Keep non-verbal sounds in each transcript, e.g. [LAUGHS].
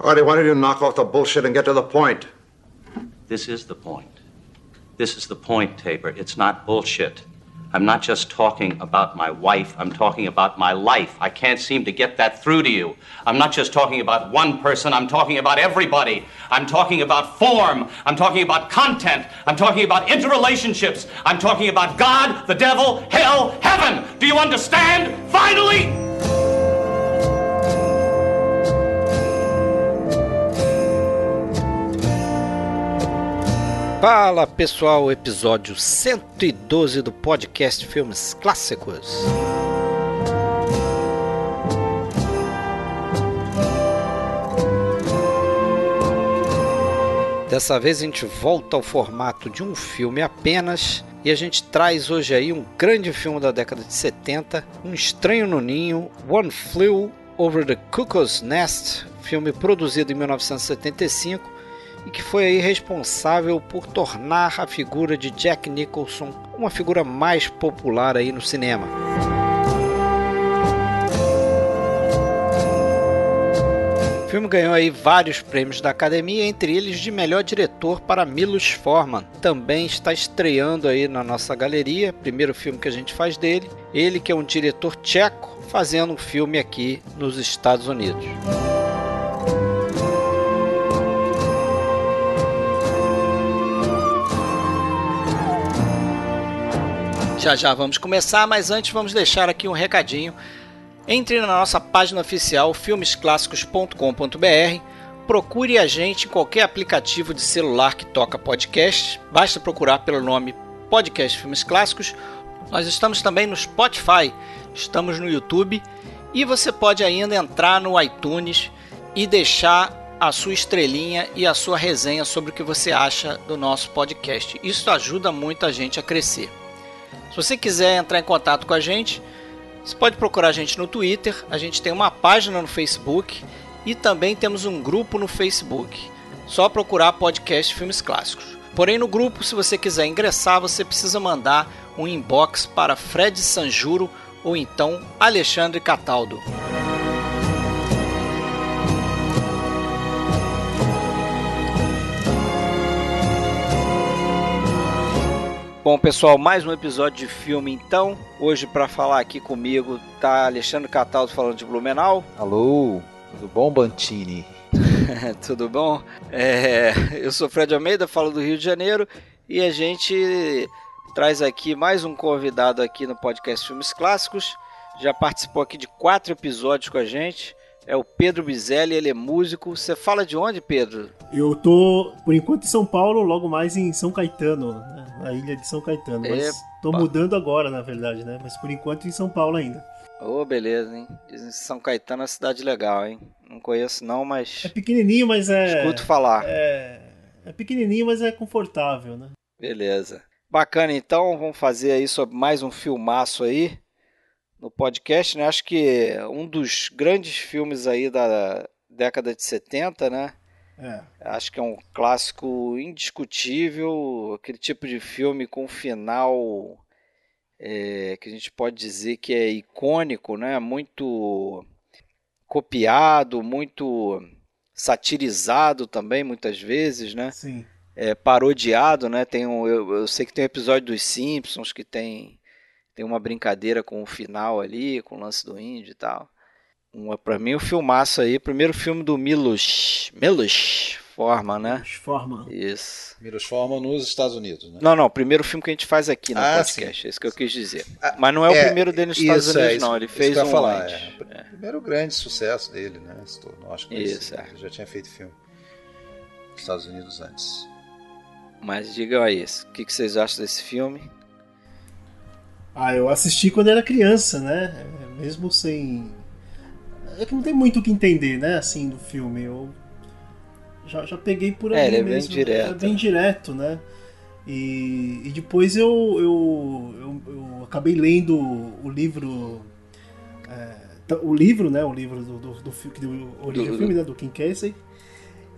Artie, why don't you knock off the bullshit and get to the point? This is the point. This is the point, Tabor. It's not bullshit. I'm not just talking about my wife, I'm talking about my life. I can't seem to get that through to you. I'm not just talking about one person, I'm talking about everybody. I'm talking about form, I'm talking about content, I'm talking about interrelationships, I'm talking about God, the devil, hell, heaven. Do you understand? Finally! Fala pessoal, episódio 112 do podcast Filmes Clássicos. Dessa vez a gente volta ao formato de um filme apenas e a gente traz hoje aí um grande filme da década de 70, Um Estranho no Ninho, One Flew Over the Cuckoo's Nest, filme produzido em 1975 e que foi aí responsável por tornar a figura de Jack Nicholson uma figura mais popular aí no cinema. O filme ganhou aí vários prêmios da Academia, entre eles de melhor diretor para Milos Forman. Também está estreando aí na nossa galeria, primeiro filme que a gente faz dele. Ele que é um diretor tcheco, fazendo um filme aqui nos Estados Unidos. Já já vamos começar, mas antes vamos deixar aqui um recadinho. Entre na nossa página oficial filmesclassicos.com.br, procure a gente em qualquer aplicativo de celular que toca podcast. Basta procurar pelo nome Podcast Filmes Clássicos. Nós estamos também no Spotify, estamos no YouTube e você pode ainda entrar no iTunes e deixar a sua estrelinha e a sua resenha sobre o que você acha do nosso podcast. Isso ajuda muito a gente a crescer. Se você quiser entrar em contato com a gente, você pode procurar a gente no Twitter, a gente tem uma página no Facebook e também temos um grupo no Facebook. Só procurar podcast Filmes Clássicos. Porém, no grupo, se você quiser ingressar, você precisa mandar um inbox para Fred Sanjuro ou então Alexandre Cataldo. Bom, pessoal, mais um episódio de filme então. Hoje para falar aqui comigo tá Alexandre Cataldo falando de Blumenau. Alô, tudo bom, Bantini? [LAUGHS] tudo bom? É, eu sou Fred Almeida, falo do Rio de Janeiro e a gente traz aqui mais um convidado aqui no podcast Filmes Clássicos. Já participou aqui de quatro episódios com a gente. É o Pedro Bizelli, ele é músico. Você fala de onde, Pedro? Eu tô, por enquanto, em São Paulo, logo mais em São Caetano, né? na ilha de São Caetano. Mas Epa. tô mudando agora, na verdade, né? Mas por enquanto em São Paulo ainda. Ô, oh, beleza, hein? Dizem que São Caetano é uma cidade legal, hein? Não conheço não, mas... É pequenininho, mas é... Escuto falar. É, é pequenininho, mas é confortável, né? Beleza. Bacana, então, vamos fazer aí sobre mais um filmaço aí no podcast, né? Acho que um dos grandes filmes aí da década de 70, né? É. Acho que é um clássico indiscutível, aquele tipo de filme com final é, que a gente pode dizer que é icônico, né? Muito copiado, muito satirizado também muitas vezes, né? Sim. É, parodiado, né? Tem um, eu, eu sei que tem um episódio dos Simpsons que tem tem uma brincadeira com o final ali, com o lance do índio e tal. Um, pra mim, o filmaço aí, primeiro filme do Milos. Milos Forma, né? Milos Forma. Isso. Milos Forma nos Estados Unidos, né? Não, não, primeiro filme que a gente faz aqui no ah, podcast, sim. é isso que eu quis dizer. Ah, Mas não é, é, o primeiro dele nos Estados Unidos, é, não. Ele fez um falar, antes. É. Primeiro grande sucesso dele, né? Acho que isso, é. ele já tinha feito filme nos Estados Unidos antes. Mas digam aí, o que vocês acham desse filme? Ah, eu assisti quando era criança, né? Mesmo sem. É que não tem muito o que entender, né? Assim, do filme. Eu já, já peguei por é, ali é, mesmo. Bem direto. É bem direto, né? E, e depois eu, eu, eu, eu, acabei lendo o livro. É, o livro, né? O livro do, do, do, deu origem ao filme, né? Do Kim Casey.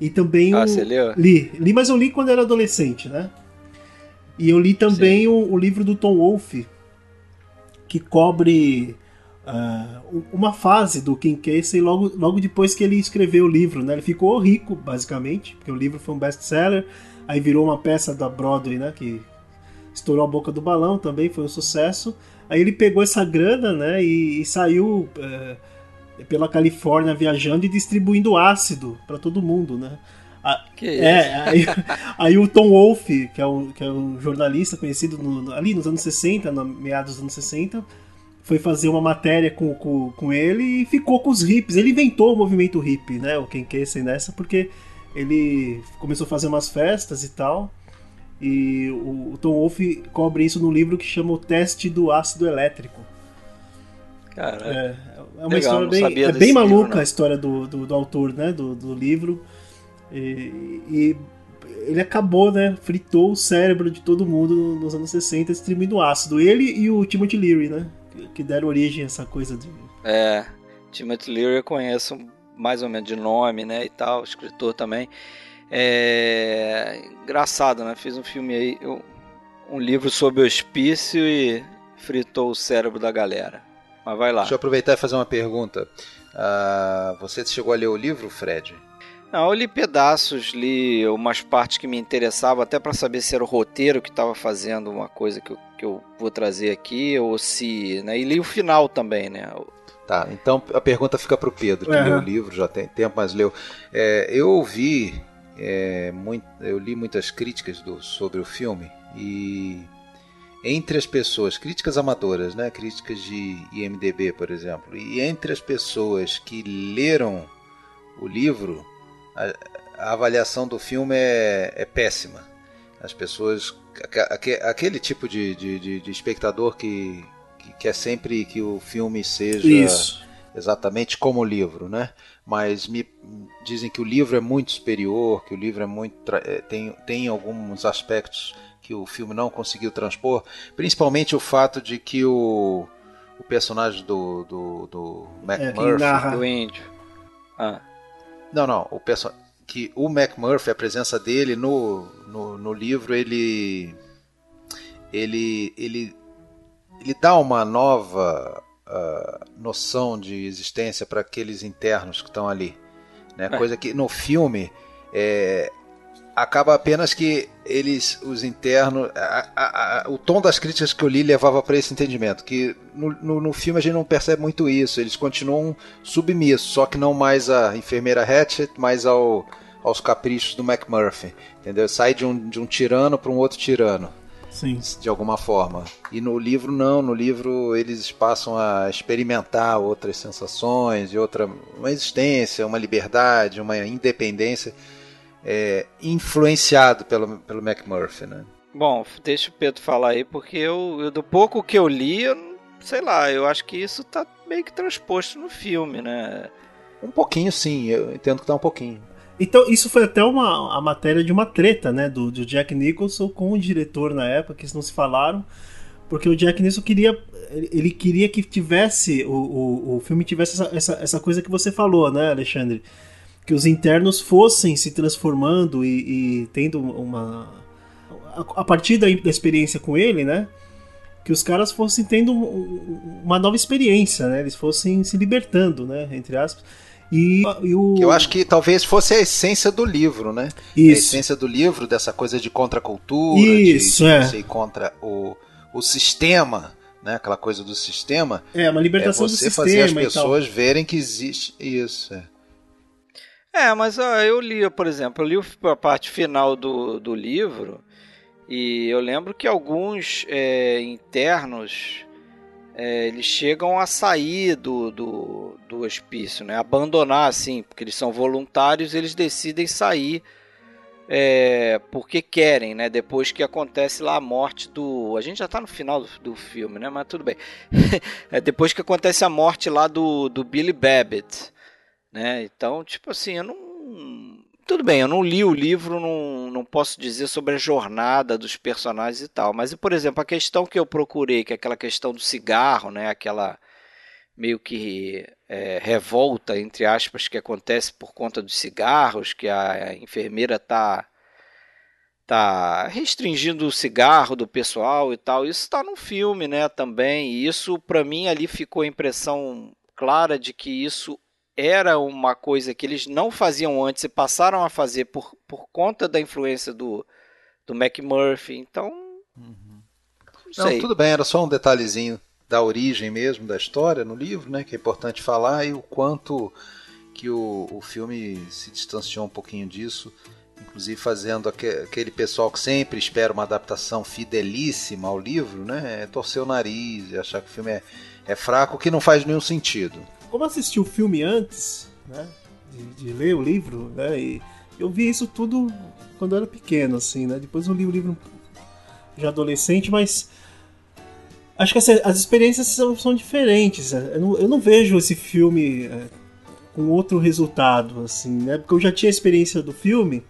E também ah, o. Você leu? Li, li, mas eu li quando era adolescente, né? E eu li também o, o livro do Tom Wolfe, que cobre uh, uma fase do King Casey logo, logo depois que ele escreveu o livro, né? Ele ficou rico, basicamente, porque o livro foi um best-seller, aí virou uma peça da Broadway, né? Que estourou a boca do balão também, foi um sucesso. Aí ele pegou essa grana, né? E, e saiu uh, pela Califórnia viajando e distribuindo ácido para todo mundo, né? Que é, aí, [LAUGHS] aí, o Tom Wolfe, que é um, que é um jornalista conhecido no, ali nos anos 60, no, meados dos anos 60, foi fazer uma matéria com, com, com ele e ficou com os hippies. Ele inventou o movimento hippie, né? O Ken Casey nessa, porque ele começou a fazer umas festas e tal. E o, o Tom Wolfe cobre isso no livro que chama O Teste do Ácido Elétrico. Cara, é, é uma Legal, história bem, é bem maluca livro, a história do, do, do, autor, né? Do, do livro. E, e, ele acabou, né? Fritou o cérebro de todo mundo nos anos 60 distribuindo ácido. Ele e o Timothy Leary, né? Que deram origem a essa coisa de. É, Timothy Leary eu conheço mais ou menos de nome, né? E tal, escritor também. É engraçado, né? Fiz um filme aí, um livro sobre o hospício e fritou o cérebro da galera. Mas vai lá. Deixa eu aproveitar e fazer uma pergunta. Uh, você chegou a ler o livro, Fred? Não, eu li pedaços, li umas partes que me interessavam, até para saber se era o roteiro que estava fazendo uma coisa que eu, que eu vou trazer aqui, ou se. Né, e li o final também, né? Tá, então a pergunta fica para o Pedro, que uhum. leu o livro, já tem tempo, mas leu. É, eu ouvi, é, muito, eu li muitas críticas do, sobre o filme e entre as pessoas, críticas amadoras, né, críticas de IMDB, por exemplo, e entre as pessoas que leram o livro, a, a avaliação do filme é, é, péssima. As pessoas. Aquele tipo de, de, de espectador que, que quer sempre que o filme seja Isso. exatamente como o livro, né? Mas me dizem que o livro é muito superior, que o livro é muito é, tem, tem alguns aspectos que o filme não conseguiu transpor, principalmente o fato de que o, o personagem do, do, do McMurphy, é, do índio, ah. Não, não. O perso que o McMurphy, a presença dele no, no, no livro, ele, ele, ele, ele dá uma nova uh, noção de existência para aqueles internos que estão ali. Né? É. Coisa que no filme é, acaba apenas que eles, os internos, a, a, a, o tom das críticas que eu li levava para esse entendimento, que no, no, no, filme a gente não percebe muito isso, eles continuam submissos, só que não mais a enfermeira Hatchet, mas ao, aos caprichos do McMurphy, entendeu? Sai de um, de um tirano para um outro tirano. Sim. De alguma forma. E no livro não, no livro eles passam a experimentar outras sensações, e outra uma existência, uma liberdade, uma independência é, influenciado pelo, pelo McMurphy, né? Bom, deixa o Pedro falar aí, porque eu, eu, do pouco que eu li, eu, sei lá, eu acho que isso tá meio que transposto no filme, né? Um pouquinho sim, eu entendo que tá um pouquinho. Então, isso foi até uma a matéria de uma treta, né, do, do Jack Nicholson com o diretor na época, que eles não se falaram, porque o Jack Nicholson queria ele queria que tivesse o, o, o filme tivesse essa, essa, essa coisa que você falou, né, Alexandre? Que os internos fossem se transformando e, e tendo uma. A, a partir da, da, experiência com ele, né? Que os caras fossem tendo uma nova experiência, né? Eles fossem se libertando, né? Entre aspas. E, e o... Eu acho que talvez fosse a essência do livro, né? Isso. A essência do livro, dessa coisa de contracultura, Isso, de, de é. contra o, o sistema, né? Aquela coisa do sistema. É, uma libertação é do sistema. Você fazer as pessoas verem que existe isso. É. É, mas ó, eu li, por exemplo, eu li a parte final do, do livro e eu lembro que alguns é, internos é, eles chegam a sair do, do, do hospício, né? abandonar assim, porque eles são voluntários, eles decidem sair é, porque querem, né? Depois que acontece lá a morte do. A gente já tá no final do, do filme, né? Mas tudo bem. [LAUGHS] é, depois que acontece a morte lá do, do Billy Babbitt né? Então, tipo assim, eu não. Tudo bem, eu não li o livro, não, não posso dizer sobre a jornada dos personagens e tal. Mas, por exemplo, a questão que eu procurei, que é aquela questão do cigarro, né? Aquela meio que é, revolta, entre aspas, que acontece por conta dos cigarros, que a enfermeira tá tá restringindo o cigarro do pessoal e tal. Isso está no filme, né, também. E isso para mim ali ficou a impressão clara de que isso era uma coisa que eles não faziam antes e passaram a fazer por, por conta da influência do, do McMurphy. Então, uhum. não, não tudo bem, era só um detalhezinho da origem mesmo da história no livro, né, que é importante falar e o quanto que o, o filme se distanciou um pouquinho disso, inclusive fazendo aquele pessoal que sempre espera uma adaptação fidelíssima ao livro, né, torcer o nariz e achar que o filme é, é fraco, que não faz nenhum sentido como assisti o filme antes, né, de, de, ler o livro, né, e eu vi isso tudo quando eu era pequeno, assim, né, depois eu li o livro já adolescente, mas acho que as, as experiências são, são diferentes, né? eu não, eu não, vejo esse filme é, com outro resultado, assim, né, porque eu já tinha experiência do filme,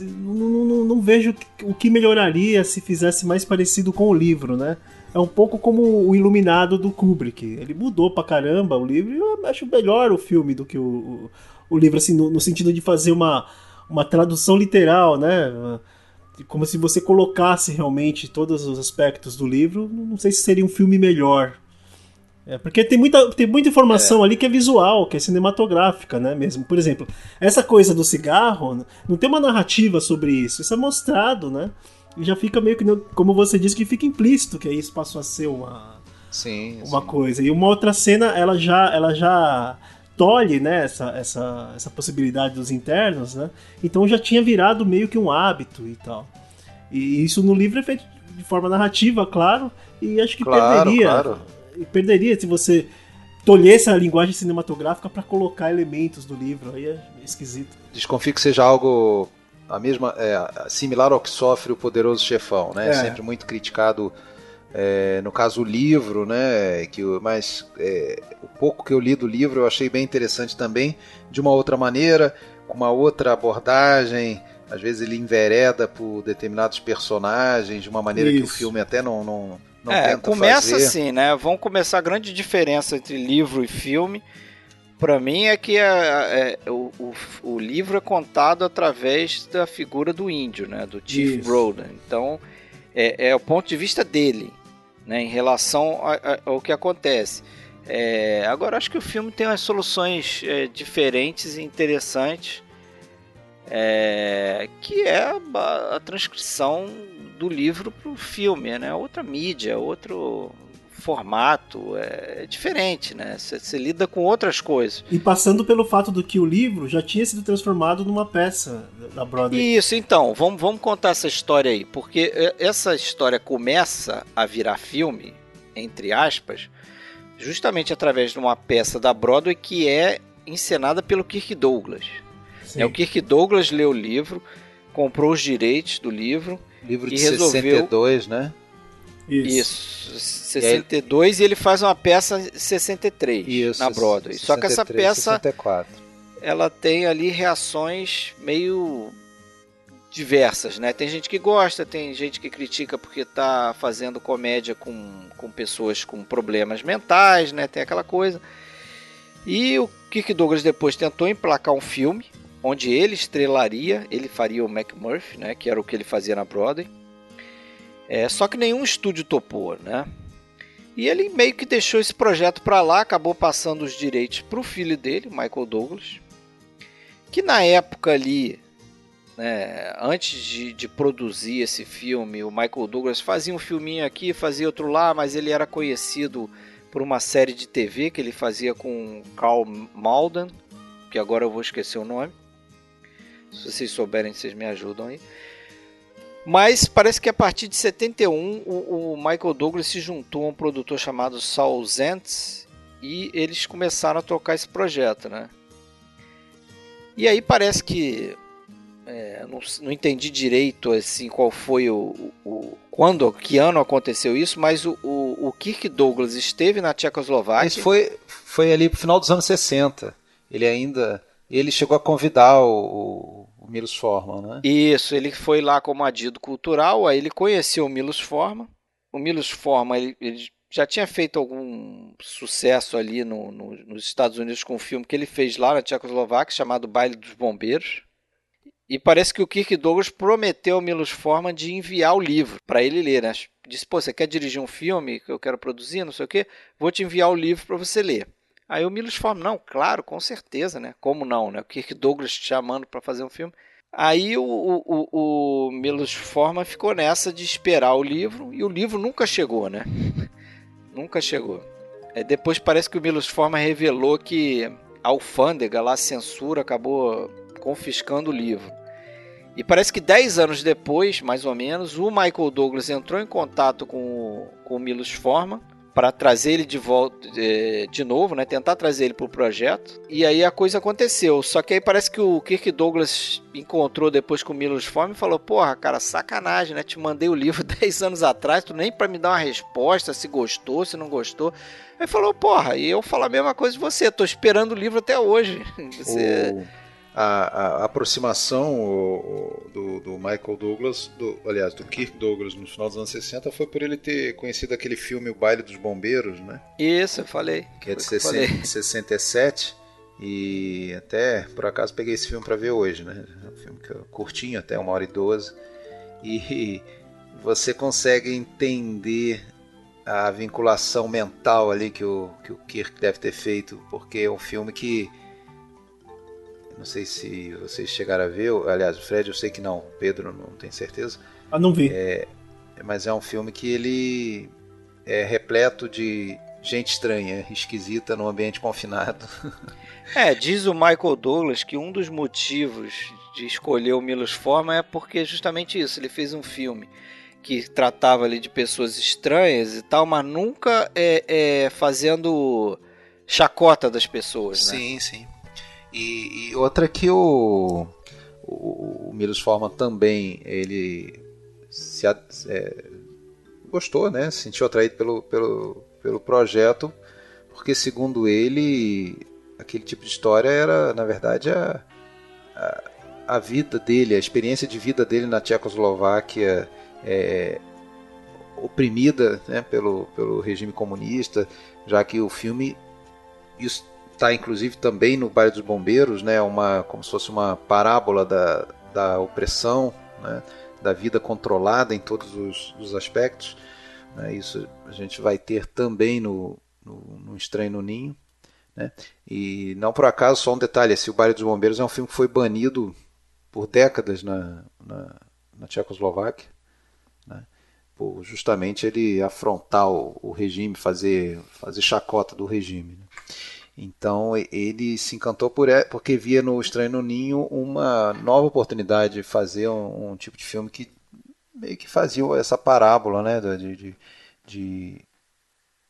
não, não, não, vejo o que melhoraria se fizesse mais parecido com o livro, né? É um pouco como o Iluminado do Kubrick. Ele mudou pra caramba o livro e eu acho melhor o filme do que o, o, o livro, assim, no, no, sentido de fazer uma, uma tradução literal, né? Como se você colocasse realmente todos os aspectos do livro. Não sei se seria um filme melhor. É, porque tem muita, tem muita informação é. ali que é visual, que é cinematográfica, né? Mesmo. Por exemplo, essa coisa do cigarro, não tem uma narrativa sobre isso. Isso é mostrado, né? Já fica meio que, como você disse, que fica implícito que isso passou a ser uma, sim, uma sim. coisa. E uma outra cena, ela já, ela já tolhe né, essa, essa, essa possibilidade dos internos, né? Então já tinha virado meio que um hábito e tal. E isso no livro é feito de forma narrativa, claro, e acho que claro, perderia. Claro. Perderia se você tolhesse a linguagem cinematográfica para colocar elementos do livro. Aí é esquisito. Desconfio que seja algo a mesma é, similar ao que sofre o poderoso chefão, né? É. Sempre muito criticado. É, no caso o livro, né? Que mas é, o pouco que eu li do livro eu achei bem interessante também, de uma outra maneira, com uma outra abordagem. Às vezes ele envereda por determinados personagens de uma maneira Isso. que o filme até não, não, não é, começa fazer. assim, né? Vão começar a grande diferença entre livro e filme para mim é que é, é, o, o, o, livro é contado através da figura do índio, né, do Chief Broden. Então é, é, o ponto de vista dele, né, em relação a, a, ao que acontece. É, agora acho que o filme tem umas soluções é, diferentes e interessantes, é, que é a, a, transcrição do livro para o filme, né, outra mídia, outro formato é, é diferente, né? Você lida com outras coisas. E passando pelo fato do que o livro já tinha sido transformado numa peça da Broadway. Isso, então, vamos, vamos contar essa história aí, porque é, essa história começa a virar filme, entre aspas, justamente através de uma peça da Broadway que é encenada pelo Kirk Douglas. É, o Kirk Douglas leu o livro, comprou os direitos do livro. Livro de e resolveu... 62, né? Isso. Isso. 62 e, aí... e ele faz uma peça 63 Isso, na Broadway. 63, Só que essa peça 64. ela tem ali reações meio diversas, né? Tem gente que gosta, tem gente que critica porque tá fazendo comédia com, com pessoas com problemas mentais, né? Tem aquela coisa. E o Kirk Douglas depois tentou emplacar um filme onde ele estrelaria, ele faria o McMurphy, né? Que era o que ele fazia na Broadway. É, só que nenhum estúdio topou, né? E ele meio que deixou esse projeto para lá, acabou passando os direitos para o filho dele, Michael Douglas, que na época ali, né, antes de, de, produzir esse filme, o Michael Douglas fazia um filminho aqui, fazia outro lá, mas ele era conhecido por uma série de TV que ele fazia com Carl Malden, que agora eu vou esquecer o nome. Se vocês souberem, vocês me ajudam aí. Mas parece que a partir de 71 o, o Michael Douglas se juntou a um produtor chamado Saul Zentz e eles começaram a tocar esse projeto, né? E aí parece que é, não, não, entendi direito assim qual foi o, o, quando, que ano aconteceu isso, mas o, o, o Kirk Douglas esteve na Tchecoslováquia. Isso foi foi ali pro final dos anos 60. Ele ainda ele chegou a convidar o, Milos Forman, né? Isso, ele foi lá como adido cultural, aí ele conheceu o Milos Forman. O Milos Forman, ele, ele já tinha feito algum sucesso ali no, no, nos Estados Unidos com um filme que ele fez lá na Tchecoslováquia, chamado Baile dos Bombeiros. E parece que o Kirk Douglas prometeu ao Milos Forman de enviar o livro para ele ler, né? Disse, pô, você quer dirigir um filme que eu quero produzir, não sei o quê? Vou te enviar o livro para você ler. Aí o Milos Forman, não, claro, com certeza, né? Como não, né? O Kirk Douglas te chamando para fazer um filme. Aí o, o, o Milos Forman ficou nessa de esperar o livro e o livro nunca chegou, né? [LAUGHS] nunca chegou. É, depois parece que o Milos Forman revelou que a alfândega lá, a censura, acabou confiscando o livro. E parece que 10 anos depois, mais ou menos, o Michael Douglas entrou em contato com o, com o Milos Forman para trazer ele de volta de, de novo, né? Tentar trazer ele para o projeto. E aí a coisa aconteceu. Só que aí parece que o Kirk Douglas encontrou depois com o Milos Forman e falou: Porra, cara, sacanagem, né? Te mandei o livro [LAUGHS] 10 anos atrás, tu nem para me dar uma resposta se gostou, se não gostou. Aí falou: Porra, e eu falo a mesma coisa de você, tô esperando o livro até hoje. [LAUGHS] Você. O a, a aproximação o, o, do, do, Michael Douglas, do, aliás, do Kirk Douglas no final dos anos 60 foi por ele ter conhecido aquele filme O Baile dos Bombeiros, né? Isso, eu falei. Que é de 60, 67 e até por acaso peguei esse filme para ver hoje, né? É um filme que eu, curtinho, até uma hora e doze e [LAUGHS] você consegue entender a vinculação mental ali que o, que o Kirk deve ter feito, porque é um filme que não sei se vocês chegaram a ver, aliás, o Fred eu sei que não, Pedro não tem certeza. Ah, não vi. É, mas é um filme que ele é repleto de gente estranha, esquisita no ambiente confinado. [LAUGHS] É, diz o Michael Douglas que um dos motivos de escolher o Milos Forman é porque justamente isso, ele fez um filme que tratava ali de pessoas estranhas e tal, mas nunca é, é fazendo chacota das pessoas, né? Sim, sim. E, e outra que o, o, o Milos Forman também ele se é, gostou, né? Se sentiu atraído pelo, pelo, pelo projeto, porque segundo ele aquele tipo de história era na verdade a, a, a vida dele, a experiência de vida dele na Tchecoslováquia é, oprimida né, pelo, pelo regime comunista, já que o filme isso está inclusive também no Baile dos Bombeiros, né, uma, como se fosse uma parábola da, da opressão, né, da vida controlada em todos os, os aspectos. Né, isso a gente vai ter também no, no, no Estranho no Ninho. Né, e não por acaso, só um detalhe: esse O Baile dos Bombeiros é um filme que foi banido por décadas na, na, na Tchecoslováquia. Né, por justamente ele afrontar o, regime, fazer, fazer chacota do regime. Né. Então ele se encantou por porque via no Estranho no Ninho uma nova oportunidade de fazer um, um tipo de filme que meio que fazia essa parábola né, de, de, de,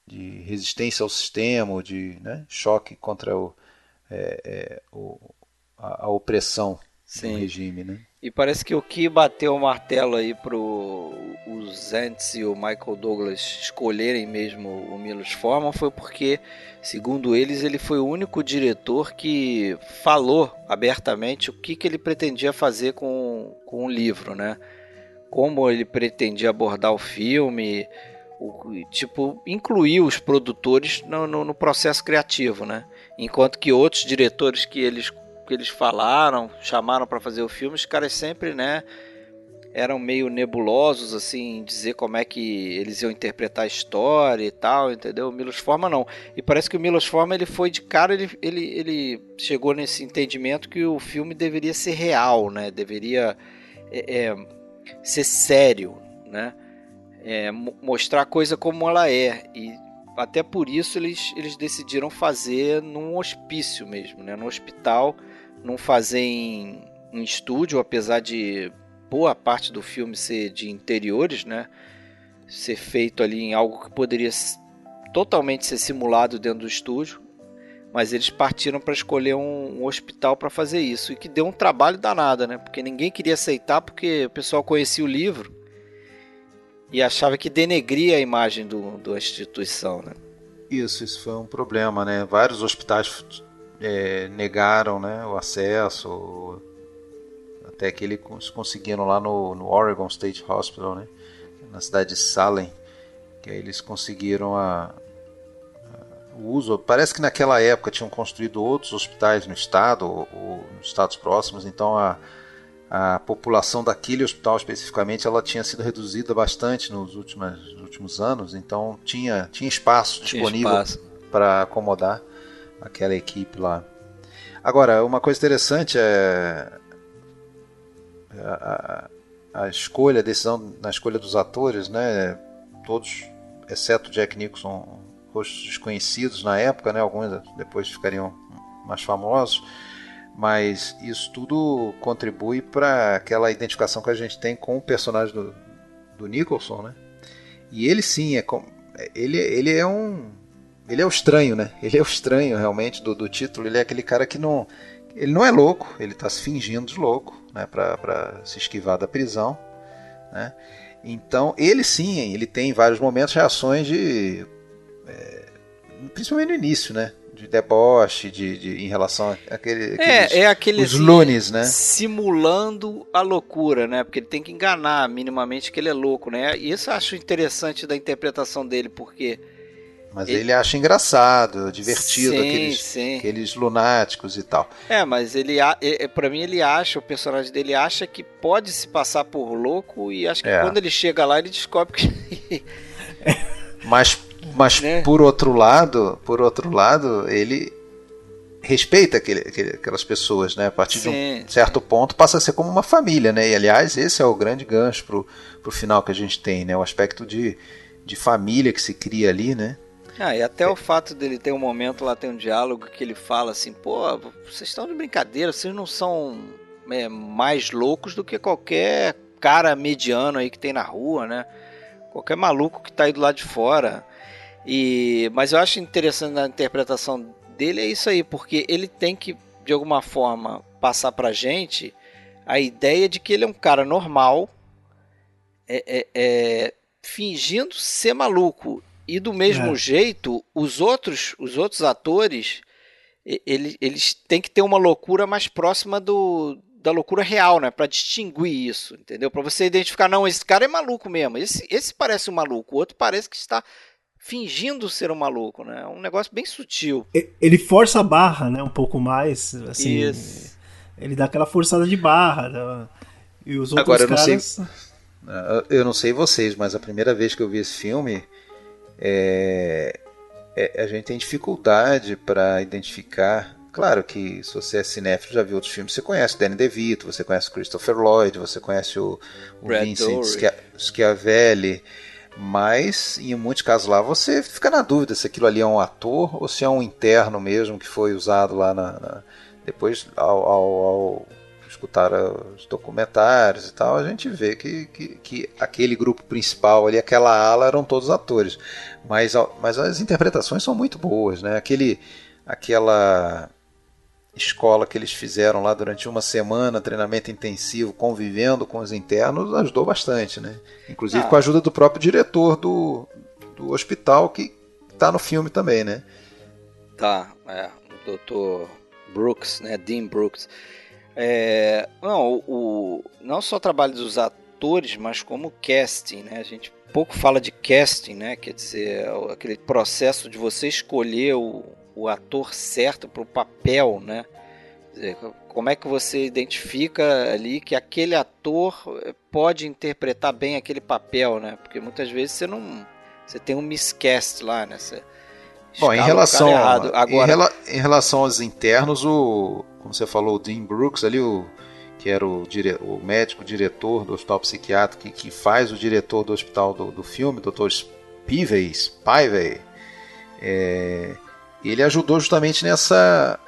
de resistência ao sistema, de né, choque contra o, é, é, o a, a, opressão Sim. do regime. Né? E parece que o que bateu o martelo aí para os Ents e o Michael Douglas escolherem mesmo o Milos Forman foi porque, segundo eles, ele foi o único diretor que falou abertamente o que, que ele pretendia fazer com, com o livro, né? Como ele pretendia abordar o filme, o, tipo, incluir os produtores no, no, no processo criativo, né? Enquanto que outros diretores que eles que eles falaram, chamaram para fazer o filme, os caras sempre, né, eram meio nebulosos, assim, dizer como é que eles iam interpretar a história e tal, entendeu? O Milos Forma não. E parece que o Milos Forma, ele foi de cara, ele, ele, ele chegou nesse entendimento que o filme deveria ser real, né? Deveria é, é, ser sério, né? É, mostrar a coisa como ela é. E até por isso eles, eles decidiram fazer num hospício mesmo, né? No hospital não fazer em, em estúdio, apesar de boa parte do filme ser de interiores, né? Ser feito ali em algo que poderia totalmente ser simulado dentro do estúdio, mas eles partiram para escolher um, um hospital para fazer isso e que deu um trabalho danado, né? Porque ninguém queria aceitar porque o pessoal conhecia o livro e achava que denegria a imagem do, da instituição, né? Isso, isso foi um problema, né? Vários hospitais é, negaram né, o acesso, até que eles conseguiram lá no, no Oregon State Hospital, né, na cidade de Salem, que aí eles conseguiram a, a, o uso. Parece que naquela época tinham construído outros hospitais no estado ou, ou nos estados próximos, então a, a população daquele hospital especificamente ela tinha sido reduzida bastante nos últimos, nos últimos anos, então tinha, tinha espaço Tinha disponível para acomodar aquela equipe lá. Agora, uma coisa interessante é a, a, a escolha, a decisão na escolha dos atores, né? Todos, exceto Jack Nicholson, rostos desconhecidos na época, né? Alguns depois ficariam mais famosos, mas isso tudo contribui para aquela identificação que a gente tem com o personagem do, do Nicholson, né? E ele sim é com, ele, ele é um ele é o estranho, né? Ele é o estranho realmente do, do título. Ele é aquele cara que não ele não é louco, ele está se fingindo de louco, né? Para se esquivar da prisão, né? Então ele sim, ele tem em vários momentos reações de é, principalmente no início, né? De deboche, de, de em relação àquele, àqueles, É, é aquele os assim, lunes, né? simulando a loucura, né? Porque ele tem que enganar minimamente que ele é louco, né? E isso eu acho interessante da interpretação dele, porque Mas ele- ele acha engraçado, divertido, Sim, aqueles, sim. aqueles lunáticos e tal. é, mas ele para mim ele acha, o personagem dele acha que pode se passar por louco e acho que É. quando ele chega lá ele descobre que [LAUGHS] Mas, mas Né? por outro lado, por outro lado, ele respeita aquele, aquelas pessoas, né? A partir de Sim, um certo ponto passa a ser como uma família, né? E aliás, esse é o grande gancho pro, pro final que a gente tem, né? O aspecto de, de família que se cria ali, né? Ah, e até o fato dele ter um momento lá, tem um diálogo que ele fala assim, pô, vocês estão de brincadeira, vocês não são é, mais loucos do que qualquer cara mediano aí que tem na rua, né? Qualquer maluco que tá aí do lado de fora. E, mas eu acho interessante na interpretação dele é isso aí, porque ele tem que, de alguma forma, passar pra gente a ideia de que ele é um cara normal, é, é- é, fingindo ser maluco. E do mesmo É. jeito, os outros, os outros atores, e- ele- eles têm que ter uma loucura mais próxima do, da loucura real, né? Pra distinguir isso, entendeu? Pra você identificar, não, esse cara é maluco mesmo. Esse, esse parece um maluco, o outro parece que está fingindo ser um maluco, né? É um negócio bem sutil. Ele força a barra, né? Um pouco mais. Assim, Isso. Ele dá aquela forçada de barra. né? E os outros Agora, eu não sei- caras. Ah, Eu não sei vocês, mas a primeira vez que eu vi esse filme, é, é- a gente tem dificuldade para identificar. Claro que se você é cinéfilo já viu outros filmes, você conhece o Danny DeVito, você conhece o Christopher Lloyd, você conhece o, o Vincent. Schia- Schiavelli, mas em muitos casos lá você fica na dúvida se aquilo ali é um ator ou se é um interno mesmo que foi usado lá na, na- depois ao, ao- ao escutar os documentários e tal, a gente vê que, que, que aquele grupo principal ali, aquela ala, eram todos atores. Mas, mas as interpretações são muito boas, né? Aquele, aquela escola que eles fizeram lá durante uma semana, treinamento intensivo, convivendo com os internos, ajudou bastante, né? Inclusive Ah. com a ajuda do próprio diretor do, do hospital, que está no filme também, né? Tá, é, o Dr. Brooks, né, Dean Brooks. É, não, o, o- não só o trabalho dos atores, mas como casting, né? A gente pouco fala de casting, né? Quer dizer, aquele processo de você escolher o, o ator certo para o papel, né? Dizer, Como é que você identifica ali que aquele ator eh, pode interpretar bem aquele papel, né? Porque muitas vezes você não, você tem um miscast lá, né? Você Bom, em relação, errado. em, Agora, rela- em relação aos internos, o, como você falou, o Dean Brooks ali, o, que era o, dire, o médico diretor do hospital psiquiátrico, que, faz o diretor do hospital do, do filme, Dr. Spivey, Spivey, é, ele ajudou justamente nessa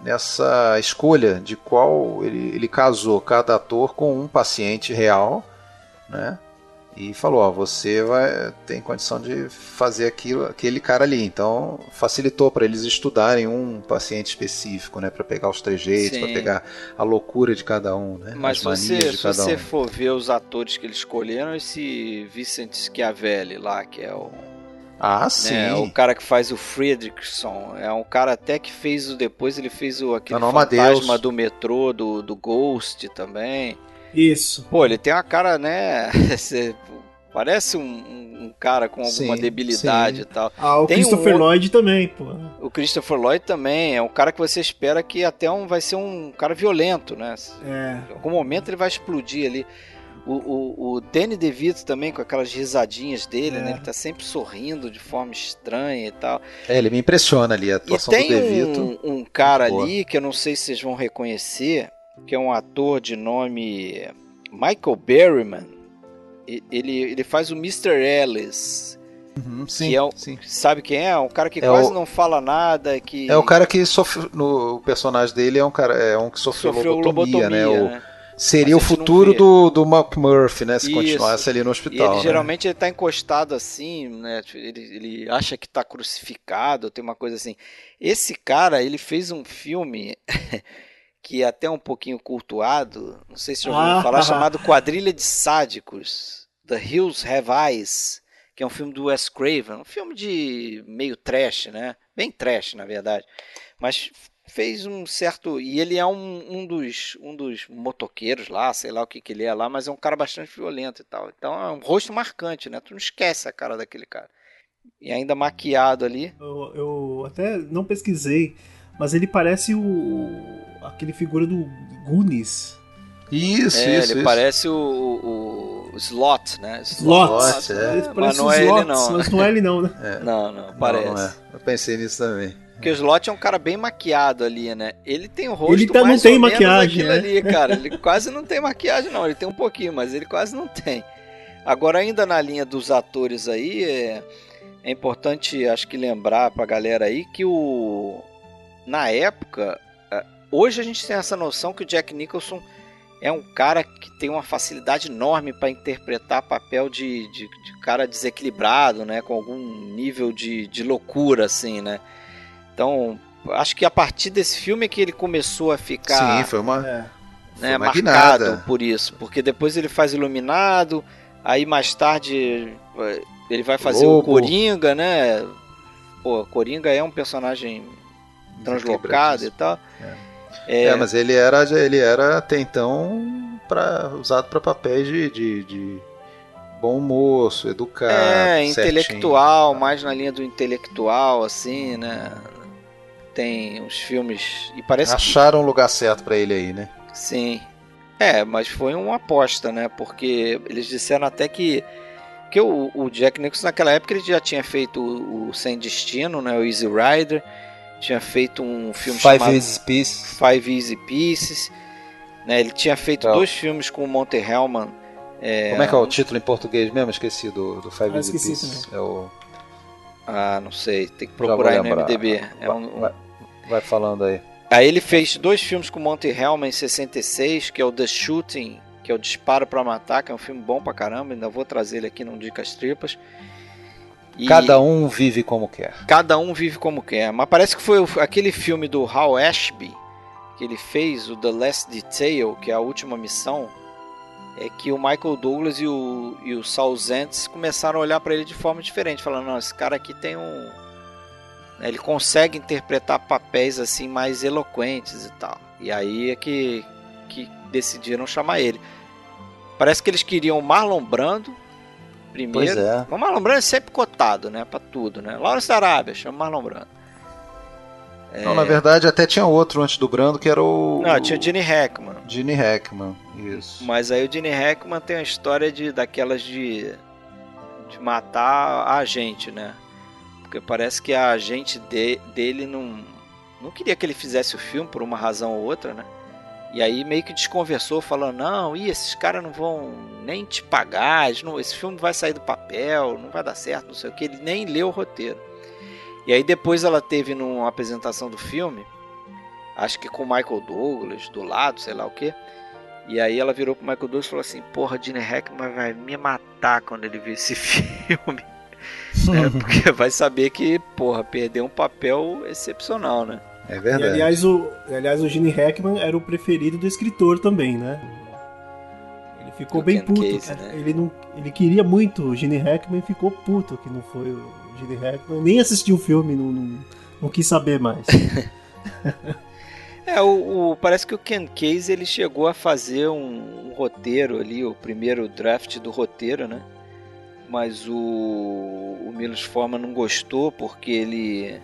nessa escolha de qual ele, ele casou cada ator com um paciente real, né? E falou, ó, você vai tem condição de fazer aquilo, aquele cara ali. Então facilitou para eles estudarem um paciente específico, né, para pegar os trejeitos, para pegar a loucura de cada um, né, Mas as se manias você, de se cada você um. for ver os atores que eles escolheram, esse Vincent Schiavelli lá, que é o, Ah, sim. né, o cara que faz o Friedrichson, é um cara até que fez o depois ele fez o aquele fantasma do metrô, do, do Ghost também. Isso. Pô, ele tem uma cara, né? [LAUGHS] parece um, um- um cara com alguma Sim, debilidade sim. e tal. Ah, o Tem um Christopher outro- Lloyd também, pô. O Christopher Lloyd também é um cara que você espera que até um vai ser um cara violento, né? É. Em algum momento ele vai explodir ali. O, o, o Danny DeVito também, com aquelas risadinhas dele, É. né? Ele tá sempre sorrindo de forma estranha e tal. É, ele me impressiona ali, a E atuação do tem DeVito. um, um cara Boa. ali que eu não sei se vocês vão reconhecer, que é um ator de nome Michael Berryman. E- Ele, ele faz o Mr. Ellis. Uhum, sim, que é o- sim. Sabe quem é? Um cara que É quase o- não fala nada, que É o cara que sofreu. No, o personagem dele é um cara é um que sofreu, sofreu lobotomia, né? O- né? seria o Mas a gente não futuro do, do McMurphy, né? Se Isso. continuasse ali no E hospital. ele né? geralmente ele tá encostado assim, né? Ele, ele acha que tá crucificado, tem uma coisa assim. Esse cara, ele fez um filme [LAUGHS] que é até um pouquinho cultuado, não sei se já ouviram Ah, falar, ah. [LAUGHS] chamado Quadrilha de Sádicos, The Hills Have Eyes, que é um filme do Wes Craven, um filme de meio trash, né? Bem trash, na verdade. Mas fez um certo. E ele é um, um, dos, um dos motoqueiros lá, sei lá o que, que ele é lá, mas é um cara bastante violento e tal. Então é um rosto marcante, né? Tu não esquece a cara daquele cara. E ainda maquiado ali. Eu, eu até não pesquisei, mas ele parece o. aquele figura do Goonies. Isso, é, isso, ele isso. parece o, o, o Slot, né? Slot. Slot, é. Ele mas não é ele Slot, não. mas não é ele não, né? [LAUGHS] Não, não, Não, parece. não é. Eu pensei nisso também. Porque o Slot é um cara bem maquiado ali, né? Ele tem o rosto Ele tá- não mais tem ou menos maquiagem, né? ali, cara. Ele quase não tem maquiagem, não. Ele tem um pouquinho, mas ele quase não tem. Agora, ainda na linha dos atores aí, é, é importante, acho que lembrar pra galera aí que o... Na época, é, hoje a gente tem essa noção que o Jack Nicholson é um cara que tem uma facilidade enorme para interpretar papel de, de, de cara desequilibrado, né? Com algum nível de, de loucura, assim, né? Então, acho que a partir desse filme é que ele começou a ficar Sim, foi uma. É. né, foi uma marcado guinada. por isso. Porque depois ele faz Iluminado, aí mais tarde eh, ele vai fazer o Lobo. Coringa, né? Pô, Coringa é um personagem translocado e tal. É. É, mas ele era, ele era até então pra, usado para papéis de, de, de bom moço, educado. é certinho. intelectual, mais na linha do intelectual, assim, né? Tem os filmes. E parece que. Acharam o lugar certo pra ele aí, né? Sim. É, mas foi uma aposta, né? Porque eles disseram até que. Que o, o Jack Nicholson naquela época ele já tinha feito o, o Sem Destino, né? O Easy Rider. Tinha feito um filme Five chamado Easy Pieces. Five Easy Pieces. Né? Ele tinha feito É. dois filmes com o Monte Hellman. É, Como é que é o título em português mesmo? Esqueci do, do Five Ah, Easy Pieces. É o... Ah, não sei. Tem que procurar aí no. MDB. É um- um- Vai, vai falando aí. Aí ele fez dois filmes com o Monte Hellman em 66, que é o The Shooting, que é o Disparo pra Matar, que é um filme bom pra caramba, ainda vou trazer ele aqui no Dicas Tripas. E Cada um vive como quer. cada um vive como quer. Mas parece que foi aquele filme do Hal Ashby que ele fez, o The Last Detail, que é a última missão, é que o Michael Douglas e o, e o Saul Zentz começaram a olhar pra ele de forma diferente, falando, não, esse cara aqui tem um... né, Ele consegue interpretar papéis assim mais eloquentes e tal. E aí é que, que decidiram chamar ele. Parece que eles queriam o Marlon Brando primeiro. Pois é. O Marlon Brando é sempre cotado, né? Pra tudo, né? Lawrence da Arábia, chama Marlon Brando. Não, na verdade até tinha outro antes do Brando que era o. Não, tinha o Gene Hackman. Gene Hackman. Isso. Mas aí o Gene Hackman tem uma história de daquelas de, de matar a agente, né? Porque parece que a agente de- dele não, não queria que ele fizesse o filme por uma razão ou outra, né? E aí meio que desconversou, falando, não, ih, esses caras não vão nem te pagar, não- esse filme não vai sair do papel, não vai dar certo, não sei o que, ele nem leu o roteiro. E aí depois ela teve numa apresentação do filme, acho que com o Michael Douglas do lado, sei lá o que. E aí ela virou pro Michael Douglas e falou assim: Porra, Gene Hackman vai me matar quando ele ver esse [LAUGHS] filme. É, [LAUGHS] porque vai saber que, porra, perdeu um papel excepcional, né? É E verdade. aliás o, e, aliás, o Gene Hackman era o preferido do escritor também, né? Ele ficou Do bem Ken puto. Casey, né? Ele, não, ele queria muito o Gene Hackman e ficou puto que não foi o Gene Hackman. Nem assistiu o filme, não, não, não quis saber mais. [LAUGHS] É, o, o- parece que o Ken Case ele chegou a fazer um, um roteiro ali, o primeiro draft do roteiro, né? mas o, o Milos Forman não gostou porque ele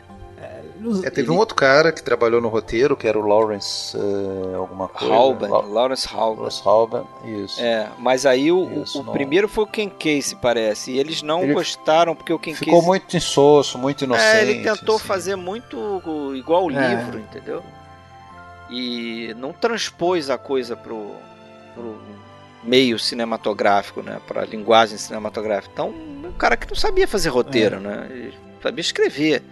É, teve um outro cara que trabalhou no roteiro, que era o Lawrence eh, alguma coisa. Halban, La- Lawrence Halban. Lawrence Halban, isso. É, mas aí o, o- Isso, o não- primeiro foi o Ken Casey, parece. E eles não Ele gostaram porque o Ken Ficou Casey. muito insosso, muito inocente. É, ele tentou assim. fazer muito igual o É. livro, entendeu? E não transpôs a coisa pro, pro meio cinematográfico, né? Pra linguagem cinematográfica. Então, um cara que não sabia fazer roteiro, É. né? Ele sabia escrever.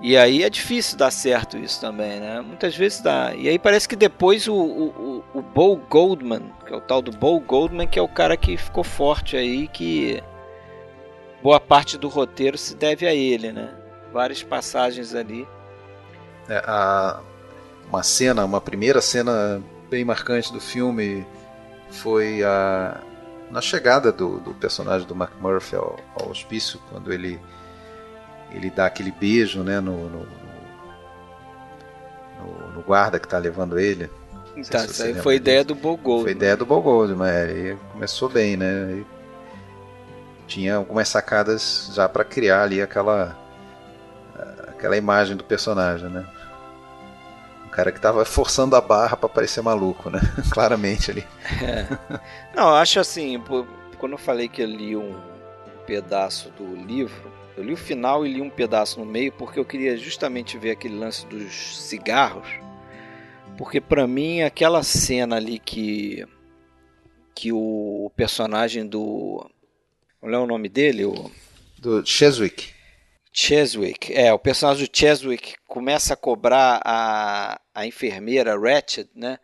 E aí é difícil dar certo isso também, né? Muitas vezes dá. E aí parece que depois o, o, o, Bo Goldman, que é o tal do Bo Goldman, que é o cara que ficou forte aí, que boa parte do roteiro se deve a ele, né? Várias passagens ali. É, a- uma cena, uma primeira cena bem marcante do filme foi a na chegada do, do personagem do McMurphy ao, ao hospício, quando ele ele dá aquele beijo, né, no, no, no- no guarda que está levando ele. se isso aí foi ideia disso. do Bo Goldman. Foi ideia do Bob Goldman, é, começou bem, né? E tinha algumas sacadas já para criar ali aquela aquela imagem do personagem, né? Um cara que tava forçando a barra para parecer maluco, né? [LAUGHS] Claramente ali. Não, eu acho assim, quando eu falei que eu li um pedaço do livro, eu li o final e li um pedaço no meio porque eu queria justamente ver aquele lance dos cigarros. Porque pra mim aquela cena ali que que o personagem do qual é o nome dele? O Do Cheswick. Cheswick, é, o personagem do Cheswick começa a cobrar a, a enfermeira Ratched, né?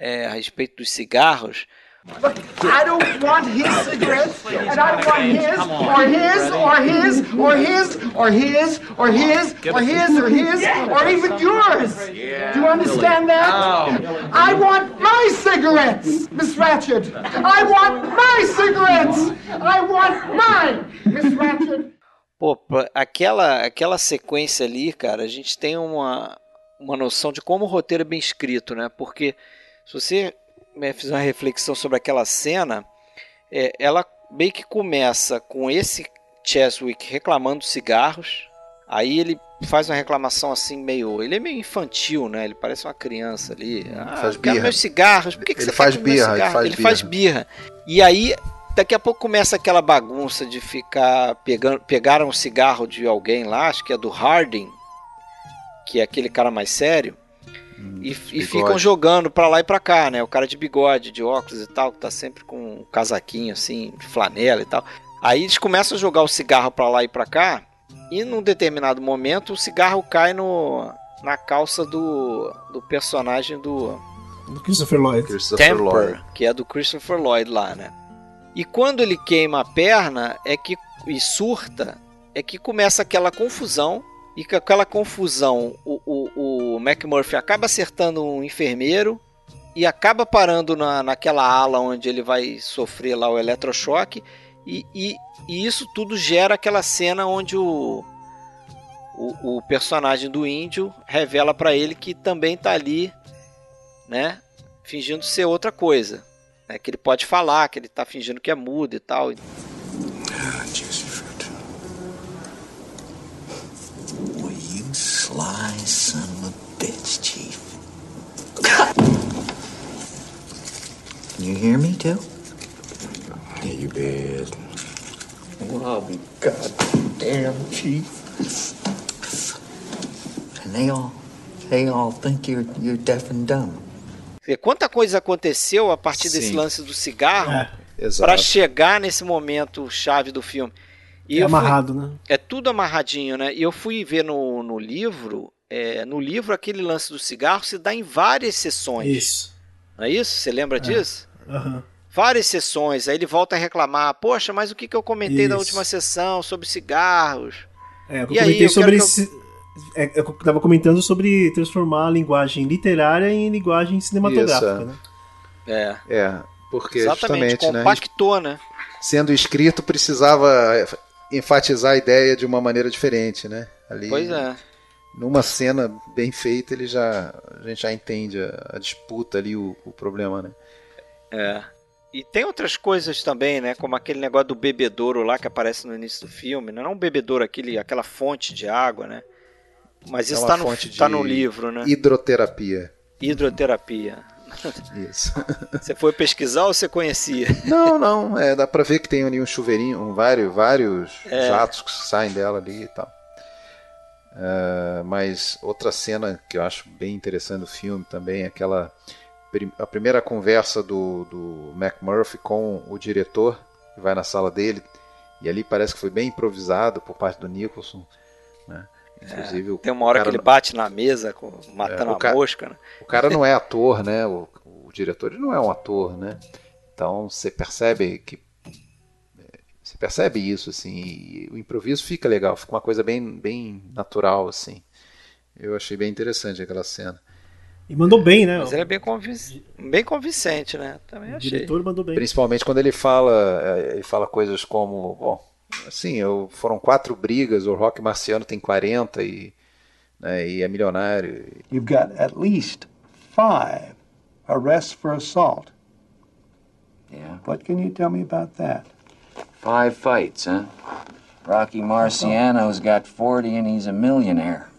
é, a respeito dos cigarros. I don't want his cigarettes, and I want his, or his, or his, or his, or his, or his, or his, or his, or even yours. Do you understand that? I want my cigarettes, Miss Ratchet. I want my cigarettes. I want mine, Miss Ratchet. Pô, aquela, aquela sequência ali, cara, a gente tem uma, uma noção de como o roteiro é bem escrito, né? Porque se você fizer uma reflexão sobre aquela cena, é, ela meio que começa com esse Cheswick reclamando cigarros, aí ele faz uma reclamação assim meio... Ele é meio infantil, né? Ele parece uma criança ali. Ah, faz eu quero birra. meus cigarros, por que, que Ele você faz birra, ele faz ele faz birra. E aí daqui a pouco começa aquela bagunça de ficar pegando pegaram um cigarro de alguém lá, acho que é do Harding, que é aquele cara mais sério, e, e bigode. ficam jogando pra lá e pra cá, né? O cara de bigode, de óculos e tal, que tá sempre com um casaquinho assim, de flanela e tal. Aí eles começam a jogar o cigarro pra lá e pra cá, e num determinado momento o cigarro cai no na calça do, do personagem do Do Christopher Lloyd. Christopher Lloyd. Temper, que é do Christopher Lloyd lá, né? E quando ele queima a perna é que e surta, é que começa aquela confusão e com aquela confusão o, o, o McMurphy acaba acertando um enfermeiro e acaba parando na, naquela ala onde ele vai sofrer lá o eletrochoque e, e, e isso tudo gera aquela cena onde o, o, o personagem do índio revela para ele que também tá ali, né? fingindo ser outra coisa. Né? Que ele pode falar, que ele tá fingindo que é mudo e tal. Juicy fruit. Well, you sly son of a bitch, Chief. You hear me too? Yeah, you bet. Well, I'll be goddamn, Chief. And they all, they all think you're you're deaf and dumb. Quanta coisa aconteceu a partir desse Sim. lance do cigarro É, para chegar nesse momento chave do filme. E é eu fui- amarrado, né? é tudo amarradinho, né? E eu fui ver no, no livro, é, no livro aquele lance do cigarro se dá em várias sessões. Isso. Não é isso? Você lembra disso? Aham. Várias sessões. Aí ele volta a reclamar: Poxa, mas o que, que eu comentei na Isso. última sessão sobre cigarros? É, eu E aí, comentei eu sobre esse. é, eu tava comentando sobre transformar a linguagem literária em linguagem cinematográfica, Isso, né? É, É, porque exatamente. justamente, né? compactou, né? Sendo escrito precisava enfatizar a ideia de uma maneira diferente, né? Ali, Pois é. Numa cena bem feita, ele já a gente já entende a, a disputa ali, o, o problema, né? É. E tem outras coisas também, né? Como aquele negócio do bebedouro lá que aparece no início do filme. Não é um bebedouro, aquele, aquela fonte de água, né? Mas isso uma tá no, tá no livro, né? Hidroterapia. Hidroterapia. Isso. [LAUGHS] Você foi pesquisar ou você conhecia? Não, não, é, dá pra ver que tem ali um chuveirinho, um, vários, vários É. jatos que saem dela ali e tal. É, mas outra cena que eu acho bem interessante do filme também é aquela a primeira conversa do, do McMurphy com o diretor que vai na sala dele e ali parece que foi bem improvisado por parte do Nicholson, né? Inclusive o Tem uma hora cara que ele não- bate na mesa, com- matando É, o a ca- mosca, né? o cara não é ator, né? O, o diretor ele não é um ator, né? Então você percebe que é, você percebe isso assim, e o improviso fica legal, fica uma coisa bem bem natural assim. Eu achei bem interessante aquela cena. E mandou bem, né? Mas ele é bem, convic... bem convincente, né? Também O achei. diretor mandou bem. Principalmente quando ele fala, é, ele fala coisas como, bom, assim, eu, foram quatro brigas, o Rock Marciano tem 40 e, né, e é milionário. You've got at least five arrests for assault. Yeah. What can you tell me about that? Five fights, huh? Rocky Marciano's got 40 and he's a millionaire.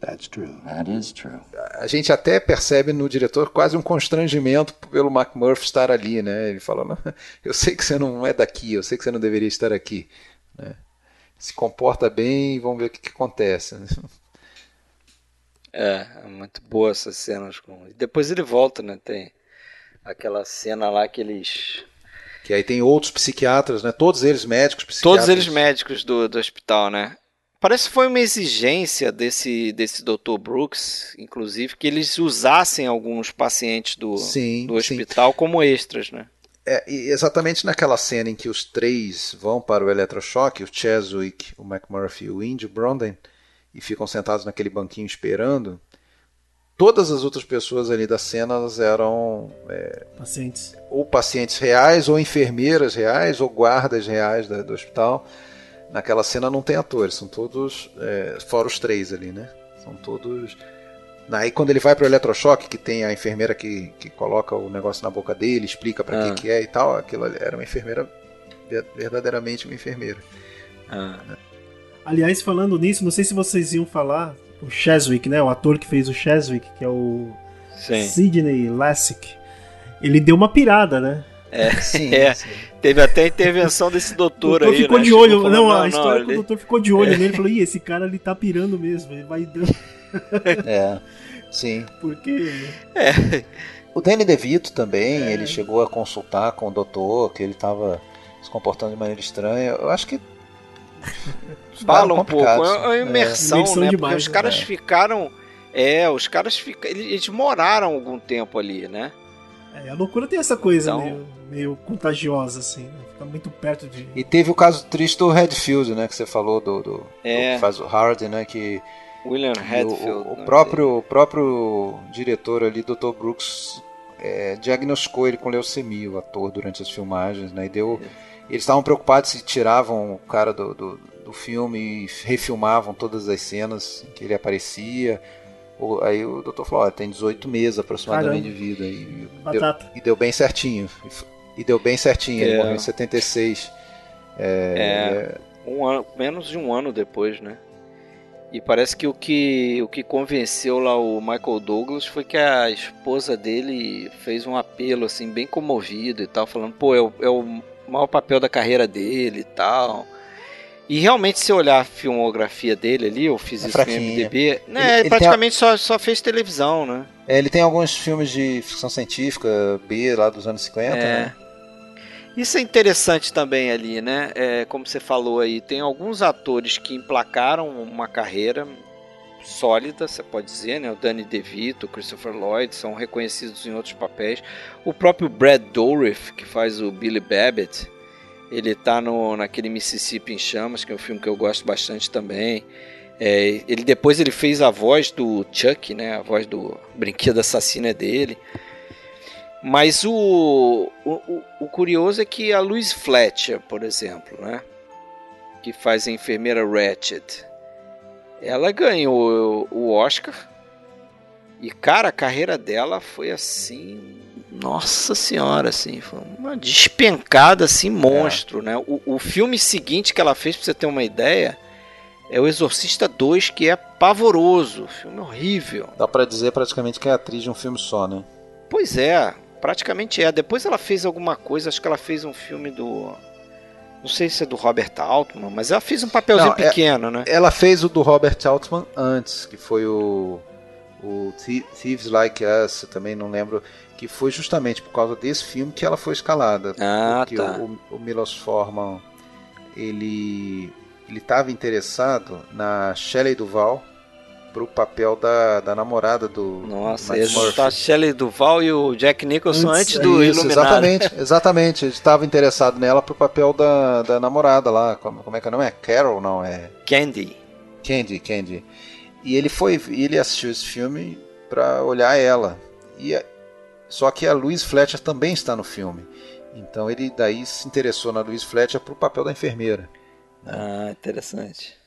That's true. That is true. A gente até percebe no diretor quase um constrangimento pelo McMurphy estar ali, né? Ele fala, "Não, [LAUGHS] eu sei que você não é daqui, eu sei que você não deveria estar aqui. né? Se comporta bem e vamos ver o que, que acontece. É, é muito boa essas cenas. Com... Depois ele volta, né? Tem aquela cena lá que eles. Que aí tem outros psiquiatras, né? Todos eles médicos, psiquiatras. Todos eles médicos do, do hospital, né? Parece que foi uma exigência desse, desse Dr. Brooks, inclusive, que eles usassem alguns pacientes do, Sim, do sim. hospital como extras, né? É, exatamente naquela cena em que os três vão para o eletrochoque, o Cheswick, o McMurphy e o Indy Bronden, e ficam sentados naquele banquinho esperando, todas as outras pessoas ali da cena eram é, Pacientes. ou pacientes reais, ou enfermeiras reais, ou guardas reais da- do hospital. Naquela cena não tem atores, são todos, é, fora os três ali, né? São todos. Aí quando ele vai para o eletrochoque, que tem a enfermeira que, que coloca o negócio na boca dele, explica para Ah. que, que é e tal, aquilo ali era uma enfermeira, ver- verdadeiramente uma enfermeira. Aliás, falando nisso, não sei se vocês iam falar, o Cheswick, né? O ator que fez o Cheswick, que é o Sim. Sidney Lassick, ele deu uma pirada, né? É, Sim, é. sim. Teve até intervenção desse O doutor, doutor aí, ficou né? de olho. falando, não, a história é que ele- o doutor ficou de olho nele e falou: Ih, esse cara ali tá pirando mesmo. Ele vai dando. [LAUGHS] É, sim. Porque. O Danny DeVito também, ele chegou a consultar com o doutor, que ele estava se comportando de maneira estranha. Eu acho que. [LAUGHS] Fala um pouco, complicado, é uma é. imersão, Imersão né? demais, Porque os né? caras É. ficaram. É, os caras ficaram. Eles moraram algum tempo ali, né? É, a loucura tem essa coisa Então- meio, meio contagiosa, assim. Né? Fica muito perto de. E teve o caso triste do Redfield, né? Que você falou do, do, É. do que faz o Hardy, né? Que William Redfield. o, o né? próprio, o próprio diretor ali, Dr. Brooks, é, diagnosticou ele com leucemia, o ator, durante as filmagens, né? E deu. Eles estavam preocupados se tiravam o cara do, do, do filme e refilmavam todas as cenas em que ele aparecia. O- Aí o doutor falou, ó, tem 18 meses aproximadamente Caramba. de vida. E deu, e deu bem certinho. E deu bem certinho, ele É. morreu em 76. É, um ano, menos de um ano depois, né? E parece que o que o que convenceu lá o Michael Douglas foi que a esposa dele fez um apelo assim bem comovido e tal, falando, pô, é o, é o maior papel da carreira dele e tal. E realmente, se olhar a filmografia dele ali, eu fiz É isso no fraquinha. MDB, né, Ele- ele, ele praticamente só, só fez televisão, né? É, ele tem alguns filmes de ficção científica B lá dos anos 50, É. né? Isso é interessante também ali, né? É, como você falou aí, tem alguns atores que emplacaram uma carreira sólida, você pode dizer, né? O Danny DeVito, o Christopher Lloyd são reconhecidos em outros papéis. O próprio Brad Dourif, que faz o Billy Babbitt, ele tá no, naquele Mississippi em Chamas, que é um filme que eu gosto bastante também. É, ele depois ele fez a voz do Chuck, né? A voz do brinquedo assassino é dele. Mas o, o, o- curioso é que a Louise Fletcher, por exemplo, né? Que faz a enfermeira Ratchet, ela ganhou o Oscar. E, cara, a carreira dela foi assim. Nossa senhora, assim, foi uma despencada assim, monstro, é. né? O, o filme seguinte que ela fez, pra você ter uma ideia, é o Exorcista 2, que é pavoroso, filme horrível. Dá para dizer praticamente que é atriz de um filme só, né? Pois é, praticamente é. Depois ela fez alguma coisa, acho que ela fez um filme do não sei se é do Robert Altman, mas ela fez um papelzinho Não, é- pequeno, é, né? Ela fez o do Robert Altman antes, que foi o, o Thieves Like Us, também não lembro, que foi justamente por causa desse filme que ela foi escalada. Ah, porque tá. o, o Milos Forman, ele ele estava interessado na Shelley Duval pro papel da, da namorada do Nossa, do tá a Shelley Duval e o Jack Nicholson antes, antes do isso, Exatamente, exatamente. Ele estava interessado nela pro papel da, da namorada lá. Como, como é que é o nome? É Carol, não? É... Candy. Candy, Candy. E ele foi, ele assistiu esse filme para olhar ela. E só que a Louise Fletcher também está no filme. Então ele daí se interessou na Louise Fletcher pro papel da enfermeira. Né? Ah, interessante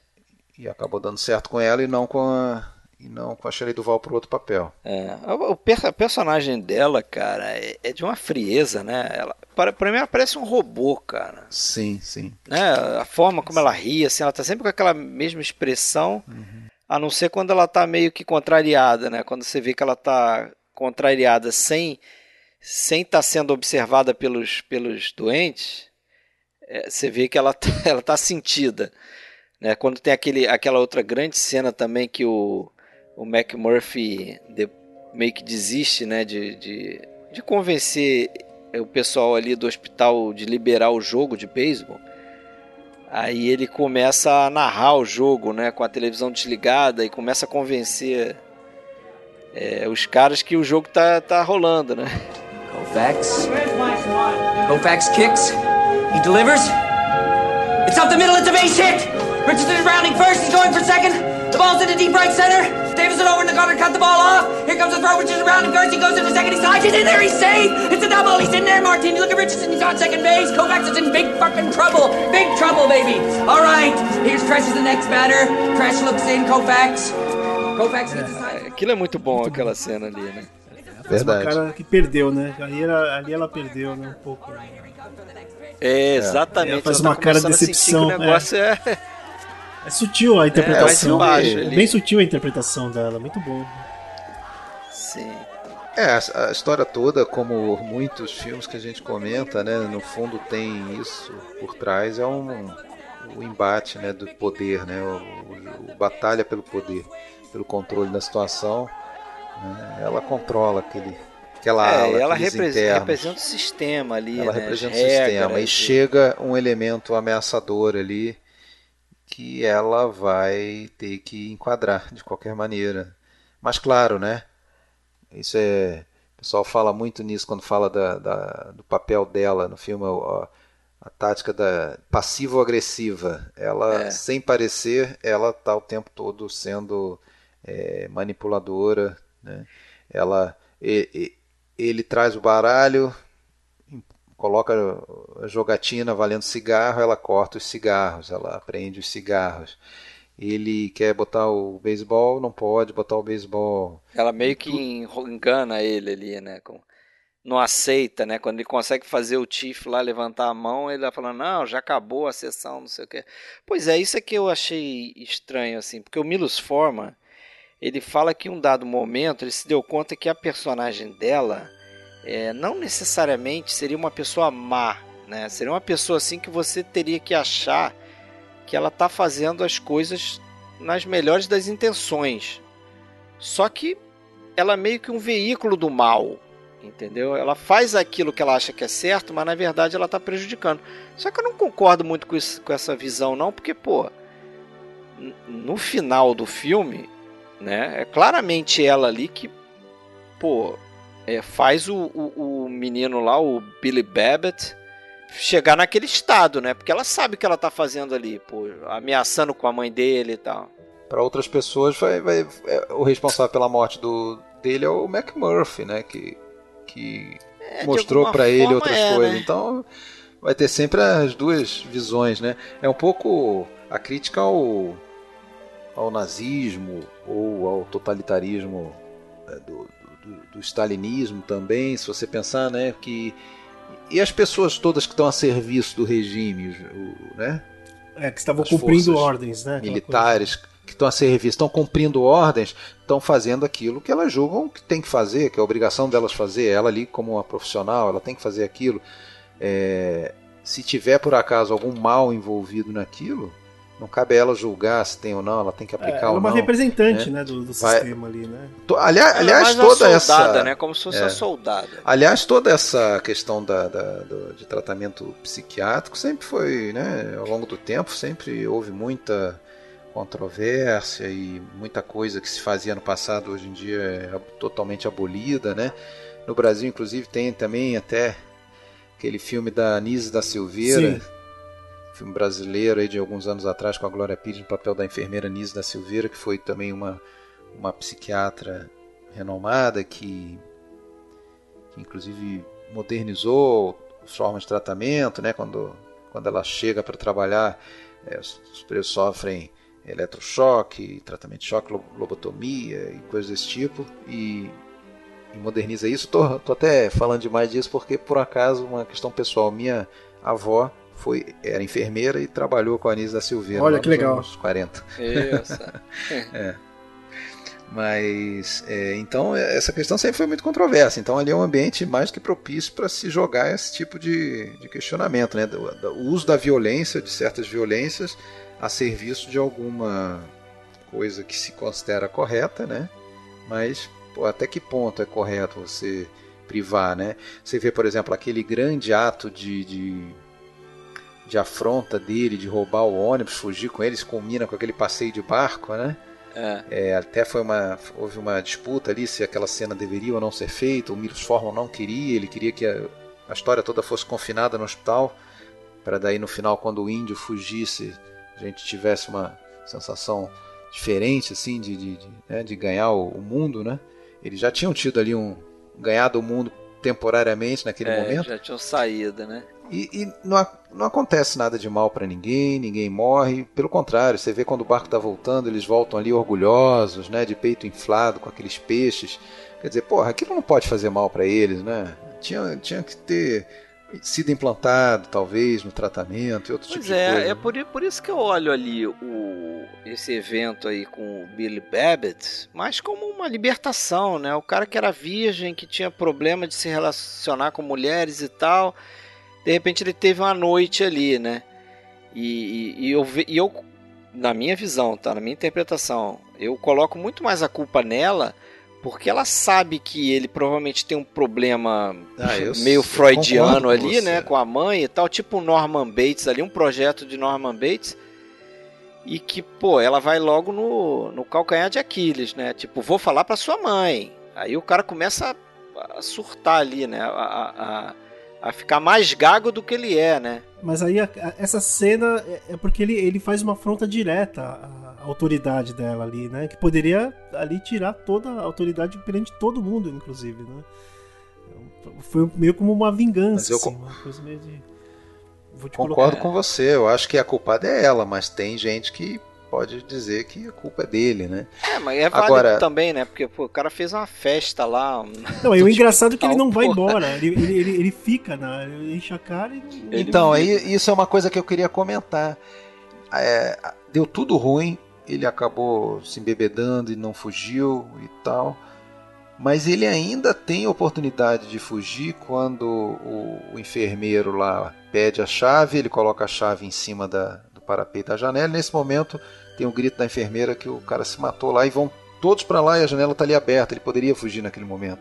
e acabou dando certo com ela e não com a e não com a Shelley Duval para outro papel. É, o, per personagem dela, cara, é, é, de uma frieza, né? Ela, para, para mim ela parece um robô, cara. Sim, sim. Né? A forma como ela ri, assim, ela tá sempre com aquela mesma expressão, uhum. a não ser quando ela tá meio que contrariada, né? Quando você vê que ela tá contrariada sem sem estar tá sendo observada pelos, pelos doentes, é, você vê que ela, tá, [LAUGHS] ela tá sentida. Né? Quando tem aquele, aquela outra grande cena também que o, o McMurphy de, meio que desiste né? de, de, de convencer o pessoal ali do hospital de liberar o jogo de beisebol. Aí ele começa a narrar o jogo, né, com a televisão desligada e começa a convencer é, os caras que o jogo tá, tá rolando, né? Kicks. He delivers. It's up the middle, it's a base hit. Richardson is rounding first. He's going for second. The ball's in the deep right center. Davison over in the gutter, cut the ball off. Here comes the throw. Richardson is rounding first. He goes into second. He slides he's in there. He's safe. It's a double. He's in there, Martin. Look at Richardson. He's on second base. Kovacs is in big fucking trouble. Big trouble, baby. All right. Here's Tresh is the next batter. Tresh looks in. Kovacs. Aquilo é muito bom, aquela cena ali, né? Verdade. Uma cara que perdeu, né? Ali, era, ali ela perdeu, né? Um pouco. É, exatamente. Ela faz ela uma tá cara de decepção. o negócio é... é... É sutil a interpretação. É, baixo, é bem sutil a interpretação dela, muito bom. Sim. É, a, a, história toda, como muitos filmes que a gente comenta, né, no fundo tem isso por trás, é um, um embate né, do poder, né, o, o, o batalha pelo poder, pelo controle da situação. Né, ela controla aquele, aquela é, ala, ela representa, representa, o sistema ali. Ela né, representa o sistema. E chega um elemento ameaçador ali que ela vai ter que enquadrar de qualquer maneira. Mas claro, né? Isso é. O pessoal fala muito nisso quando fala da, da do papel dela no filme, a, a tática da passivo-agressiva. Ela, é. sem parecer, ela está o tempo todo sendo é, manipuladora. Né? Ela, ele, ele traz o baralho, coloca a jogatina valendo cigarro, ela corta os cigarros, ela prende os cigarros. Ele quer botar o beisebol, não pode botar o beisebol. Ela meio que engana ele ali, né? Não aceita, né? Quando ele consegue fazer o Tiff lá levantar a mão, ele vai falando, não, já acabou a sessão, não sei o quê. Pois é, isso é que eu achei estranho, assim, porque o Milos Forman, ele fala que em um dado momento ele se deu conta que a personagem dela é, não necessariamente seria uma pessoa má, né? Seria uma pessoa assim que você teria que achar que ela está fazendo as coisas nas melhores das intenções. Só que ela é meio que um veículo do mal, entendeu? Ela faz aquilo que ela acha que é certo, mas na verdade ela está prejudicando. Só que eu não concordo muito com, isso, com essa visão, não, porque, pô, no final do filme, né, é claramente ela ali que, pô, é, faz o, o, o, menino lá, o Billy Babbitt, chegar naquele estado, né? Porque ela sabe o que ela tá fazendo ali, pô, ameaçando com a mãe dele e tal. Para outras pessoas, vai, vai é, o responsável pela morte do, dele é o McMurphy, né? Que, que é, mostrou para ele outras é, coisas. Né? Então, vai ter sempre as duas visões, né? É um pouco a crítica ao, ao nazismo ou ao totalitarismo né, do, do, do stalinismo também, se você pensar, né, que e as pessoas todas que estão a serviço do regime, o, né? É, que estavam cumprindo ordens, né? Militares que estão a serviço, estão cumprindo ordens, estão fazendo aquilo que elas julgam que tem que fazer, que é a obrigação delas fazer. Ela ali, como uma profissional, ela tem que fazer aquilo. É, se tiver por acaso algum mal envolvido naquilo, não cabe a ela julgar se tem ou não, ela tem que aplicar é, ou não. É uma representante né? né do, do Vai... sistema ali, né? Aliás, aliás é toda soldada, essa. Né? Como se fosse é. a soldada. Aliás, toda essa questão da, da do, de tratamento psiquiátrico sempre foi, né, ao longo do tempo, sempre houve muita controvérsia e muita coisa que se fazia no passado hoje em dia é totalmente abolida, né? No Brasil, inclusive, tem também até aquele filme da Anise da Silveira, Sim. Filme brasileiro aí de alguns anos atrás com a Glória Pires no papel da enfermeira Anise da Silveira, que foi também uma, uma psiquiatra renomada que, que inclusive modernizou as formas de tratamento, né? Quando, quando ela chega para trabalhar, é, os, os presos sofrem eletrochoque, tratamento de choque, lobotomia e coisas desse tipo. E, e moderniza isso. Tô, tô até falando demais disso porque, por acaso, uma questão pessoal. Minha avó foi, era enfermeira e trabalhou com a Anísia da Silveira. Olha que legal. Anos 40. Isso. [LAUGHS] é. Mas, é, então, essa questão sempre foi muito controversa. Então, ali é um ambiente mais que propício para se jogar esse tipo de, de questionamento. Né? O uso da violência, de certas violências, a serviço de alguma coisa que se considera correta, né? Mas pô, até que ponto é correto você privar, né? Você vê, por exemplo, aquele grande ato de, de, de afronta dele, de roubar o ônibus, fugir com eles, combina com aquele passeio de barco, né? É. É, até foi uma houve uma disputa ali se aquela cena deveria ou não ser feita. O Milos Forman não queria, ele queria que a, a história toda fosse confinada no hospital para daí no final quando o índio fugisse a gente tivesse uma sensação diferente assim de, de, de, né, de ganhar o, o, mundo, né? Eles já tinham tido ali um ganhado o mundo temporariamente naquele é, momento. Já tinham saído, né? E, e não, não acontece nada de mal para ninguém, ninguém morre. Pelo contrário, você vê quando o barco está voltando, eles voltam ali orgulhosos, né, de peito inflado com aqueles peixes. Quer dizer, porra, aquilo não pode fazer mal para eles, né? Tinha, tinha que ter sido implantado, talvez, no tratamento e outro pois tipo é, de coisa. É por, por isso que eu olho ali o, esse evento aí com o Billy Babbitt mais como uma libertação, né? O cara que era virgem, que tinha problema de se relacionar com mulheres e tal, de repente ele teve uma noite ali, né? E, e, e eu, e eu, na minha visão, tá? Na minha interpretação, eu coloco muito mais a culpa nela porque ela sabe que ele provavelmente tem um problema ah, [LAUGHS] meio freudiano ali, né, com a mãe e tal, tipo Norman Bates ali, um projeto de Norman Bates. E que, pô, ela vai logo no, no calcanhar de Aquiles, né? Tipo, vou falar pra sua mãe. Aí o cara começa a, a surtar ali, né? A, a, a, ficar mais gago do que ele é, né? Mas aí essa cena é, é porque ele, ele faz uma afronta direta autoridade dela ali, né? Que poderia ali tirar toda a autoridade perante todo mundo, inclusive, né? Foi meio como uma vingança, eu assim, uma coisa meio de... Concordo colocar... com você, eu acho que a culpada é ela, mas tem gente que pode dizer que a culpa é dele, né? É, mas é válido Agora... também, né? Porque pô, o cara fez uma festa lá. Não, e o [LAUGHS] engraçado é que ele não vai embora. Ele, ele, ele, ele fica, né? Ele enche a cara e. Então, aí isso é uma coisa que eu queria comentar. É, deu tudo ruim, ele acabou se embebedando e não fugiu e tal. Mas ele ainda tem oportunidade de fugir quando o, o enfermeiro lá pede a chave, ele coloca a chave em cima da, do parapeito da janela. Nesse momento tem o um grito da enfermeira que o cara se matou lá e vão todos para lá e a janela está ali aberta. Ele poderia fugir naquele momento.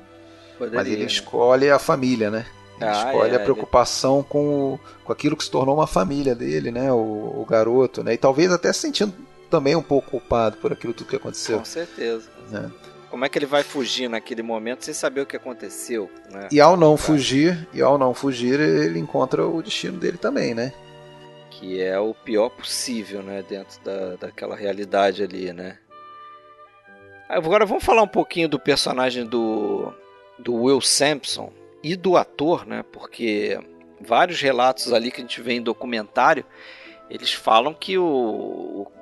Poderia, Mas ele né? escolhe a família, né? Ele ah, escolhe é, a preocupação ele... com, o, com aquilo que se tornou uma família dele, né? O, o garoto, né? E talvez até se sentindo também um pouco culpado por aquilo tudo que aconteceu. Com certeza. Né? Como é que ele vai fugir naquele momento sem saber o que aconteceu? Né? E ao não fugir, e ao não fugir, ele encontra o destino dele também, né? Que é o pior possível, né? Dentro da, daquela realidade ali, né? Agora vamos falar um pouquinho do personagem do, do Will Sampson e do ator, né? Porque vários relatos ali que a gente vê em documentário, eles falam que o, o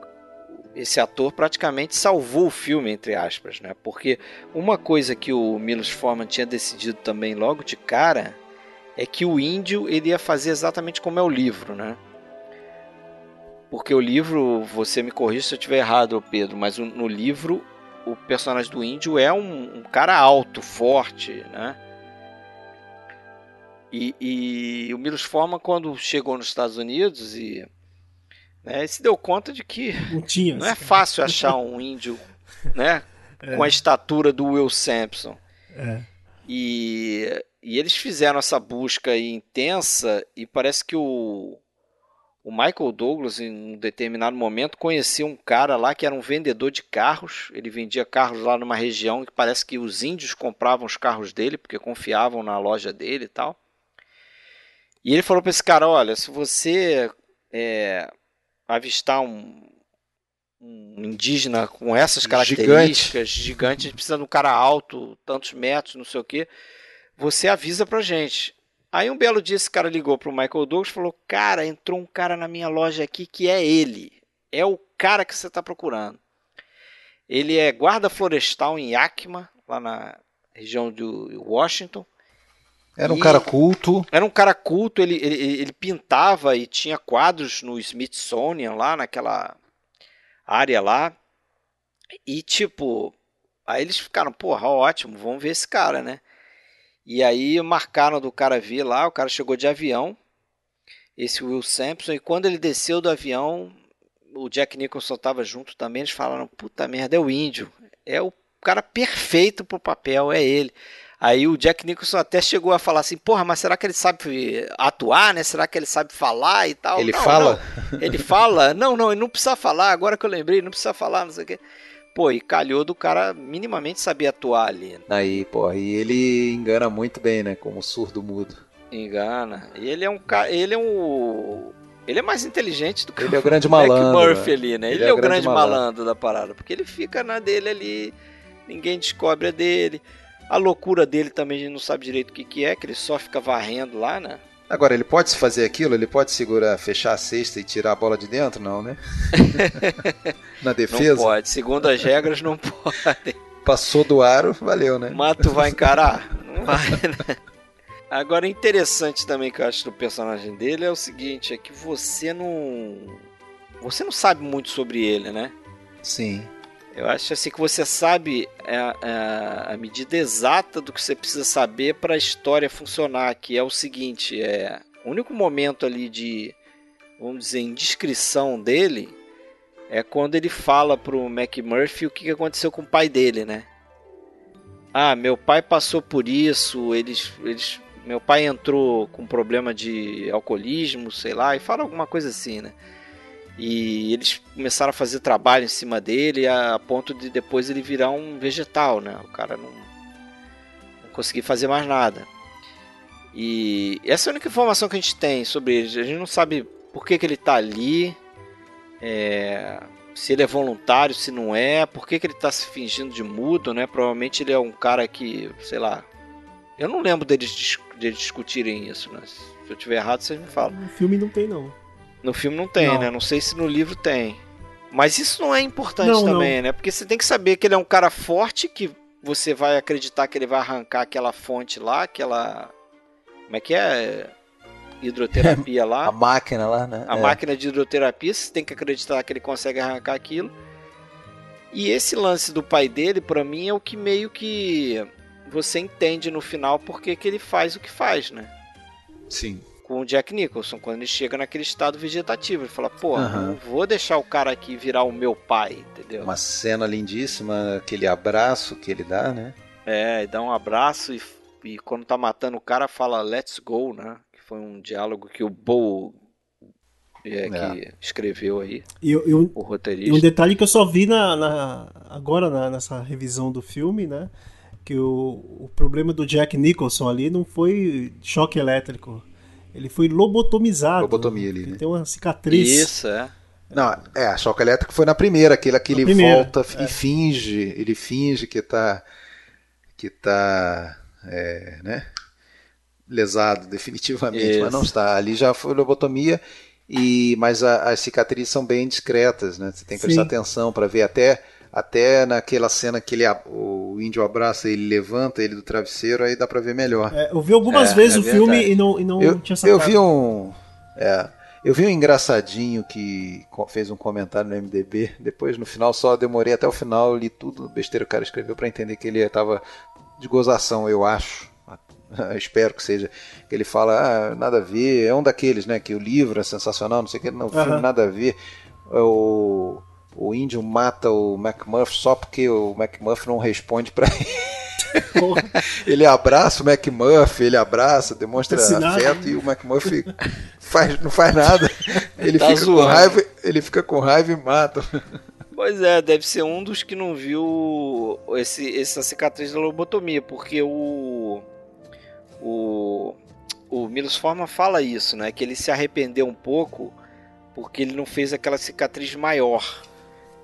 esse ator praticamente salvou o filme, entre aspas, né? Porque uma coisa que o Milos Forman tinha decidido também logo de cara é que o índio ele ia fazer exatamente como é o livro, né? Porque o livro, você me corrija se eu estiver errado, Pedro, mas no livro o personagem do índio é um, um cara alto, forte, né? E, e o Milos Forman, quando chegou nos Estados Unidos e né, se deu conta de que não, tinha, não é fácil achar um índio [LAUGHS] né, é. com a estatura do Will Sampson. É. E, e eles fizeram essa busca intensa e parece que o, o Michael Douglas, em um determinado momento, conhecia um cara lá que era um vendedor de carros. Ele vendia carros lá numa região que parece que os índios compravam os carros dele porque confiavam na loja dele e tal. E ele falou para esse cara: Olha, se você é, avistar um, um indígena com essas características, gigante. gigante, a gente precisa de um cara alto, tantos metros, não sei o que, você avisa pra gente. Aí um belo dia esse cara ligou pro Michael Douglas e falou: Cara, entrou um cara na minha loja aqui que é ele. É o cara que você está procurando. Ele é guarda florestal em Yakima, lá na região de Washington. Era um e cara culto. Era um cara culto, ele, ele, ele, pintava e tinha quadros no Smithsonian, lá naquela área lá. E tipo, aí eles ficaram, porra, ótimo, vamos ver esse cara, né? E aí marcaram do cara vir lá, o cara chegou de avião, esse Will Sampson, e quando ele desceu do avião, o Jack Nicholson estava junto também, eles falaram, puta merda, é o índio, é o cara perfeito pro papel, é ele. Aí o Jack Nicholson até chegou a falar assim, porra, mas será que ele sabe atuar, né? Será que ele sabe falar e tal? Ele não, fala? Não. Ele fala? Não, não, ele não precisa falar, agora que eu lembrei, não precisa falar, não sei o quê. Pô, e calhou do cara minimamente saber atuar ali. Né? Aí, pô, e ele engana muito bem, né? Como surdo mudo. Engana. E ele é um cara. Ele é um. Ele é mais inteligente do que ele é o grande malandro, Murphy né? ali, né? Ele, ele é, é, o grande, grande malandro. malandro da parada. Porque ele fica na dele ali, ninguém descobre a dele. A loucura dele também a gente não sabe direito o que, que é, que ele só fica varrendo lá, né? Agora, ele pode fazer aquilo? Ele pode segurar, fechar a cesta e tirar a bola de dentro? Não, né? [LAUGHS] Na defesa? Não pode. Segundo as regras, não pode. Passou do aro, valeu, né? Mato vai encarar? Não [LAUGHS] vai, né? Agora, interessante também que eu acho do personagem dele é o seguinte, é que você não... Você não sabe muito sobre ele, né? Sim. Eu acho assim que você sabe a, é, a, é, a medida exata do que você precisa saber para a história funcionar, que é o seguinte, é o único momento ali de, vamos dizer, indiscrição dele é quando ele fala pro McMurphy o que aconteceu com o pai dele, né? Ah, meu pai passou por isso, eles, eles, meu pai entrou com problema de alcoolismo, sei lá, e fala alguma coisa assim, né? E eles começaram a fazer trabalho em cima dele a ponto de depois ele virar um vegetal, né? O cara não, não fazer mais nada. E essa é a única informação que a gente tem sobre ele. A gente não sabe por que, que ele está ali, é, se ele é voluntário, se não é, por que, que ele está se fingindo de mudo, né? Provavelmente ele é um cara que, sei lá. Eu não lembro deles, deles discutirem isso, né? Se eu tiver errado, vocês me falam. No filme não tem, não. No filme não tem, não. né? Não sei se no livro tem. Mas isso não é importante não, também, não. né? Porque você tem que saber que ele é um cara forte, que você vai acreditar que ele vai arrancar aquela fonte lá, aquela. Como é que é? Hidroterapia [LAUGHS] lá. A máquina lá, né? A é. máquina de hidroterapia, você tem que acreditar que ele consegue arrancar aquilo. E esse lance do pai dele, para mim, é o que meio que você entende no final porque que ele faz o que faz, né? Sim com o Jack Nicholson, quando ele chega naquele estado vegetativo. Ele fala, pô, uhum. não vou deixar o cara aqui virar o meu pai, entendeu? Uma cena lindíssima, aquele abraço que ele dá, né? É, dá um abraço e, e quando tá matando o cara fala let's go, né? Que foi um diálogo que o Bo é, é. que escreveu aí, e, e um, o roteirista. E um detalhe que eu só vi na, na agora na, nessa revisão do filme, né? Que o, o problema do Jack Nicholson ali não foi choque elétrico ele foi lobotomizado. Lobotomia ali. Ele né? tem uma cicatriz. Isso, é. Não, é, a choque elétrico foi na primeira, aquele que ele primeira, volta é. e finge, ele finge que tá que tá, é, né, lesado definitivamente, Isso. mas não está. Ali já foi lobotomia E, mas a, as cicatrizes são bem discretas, né? Você tem que prestar Sim. atenção para ver até até naquela cena que ele, o índio abraça ele levanta ele do travesseiro, aí dá para ver melhor. É, eu vi algumas É, vezes é o filme verdade. e não, e não eu, tinha eu sacado. vi um é, eu vi um engraçadinho que fez um comentário no MDB. Depois no final só demorei até o final, li tudo besteira que o cara escreveu para entender que ele estava de gozação, eu acho. [LAUGHS] Espero que seja. Que ele fala, ah, nada a ver. É um daqueles, né? Que o livro é sensacional, não sei o que. Não, o filme Aham. nada a ver. O, o índio mata o McMurphy só porque o McMurphy não responde para [LAUGHS] ele. ele abraça o McMurphy, ele abraça, demonstra afeto e o McMurphy faz, não faz nada. Ele Tá fica com raiva, ele fica com raiva e mata. Pois é, deve ser um dos que não viu esse, essa cicatriz da lobotomia, porque o. O. O Milos Forman fala isso, né? Que ele se arrependeu um pouco porque ele não fez aquela cicatriz maior.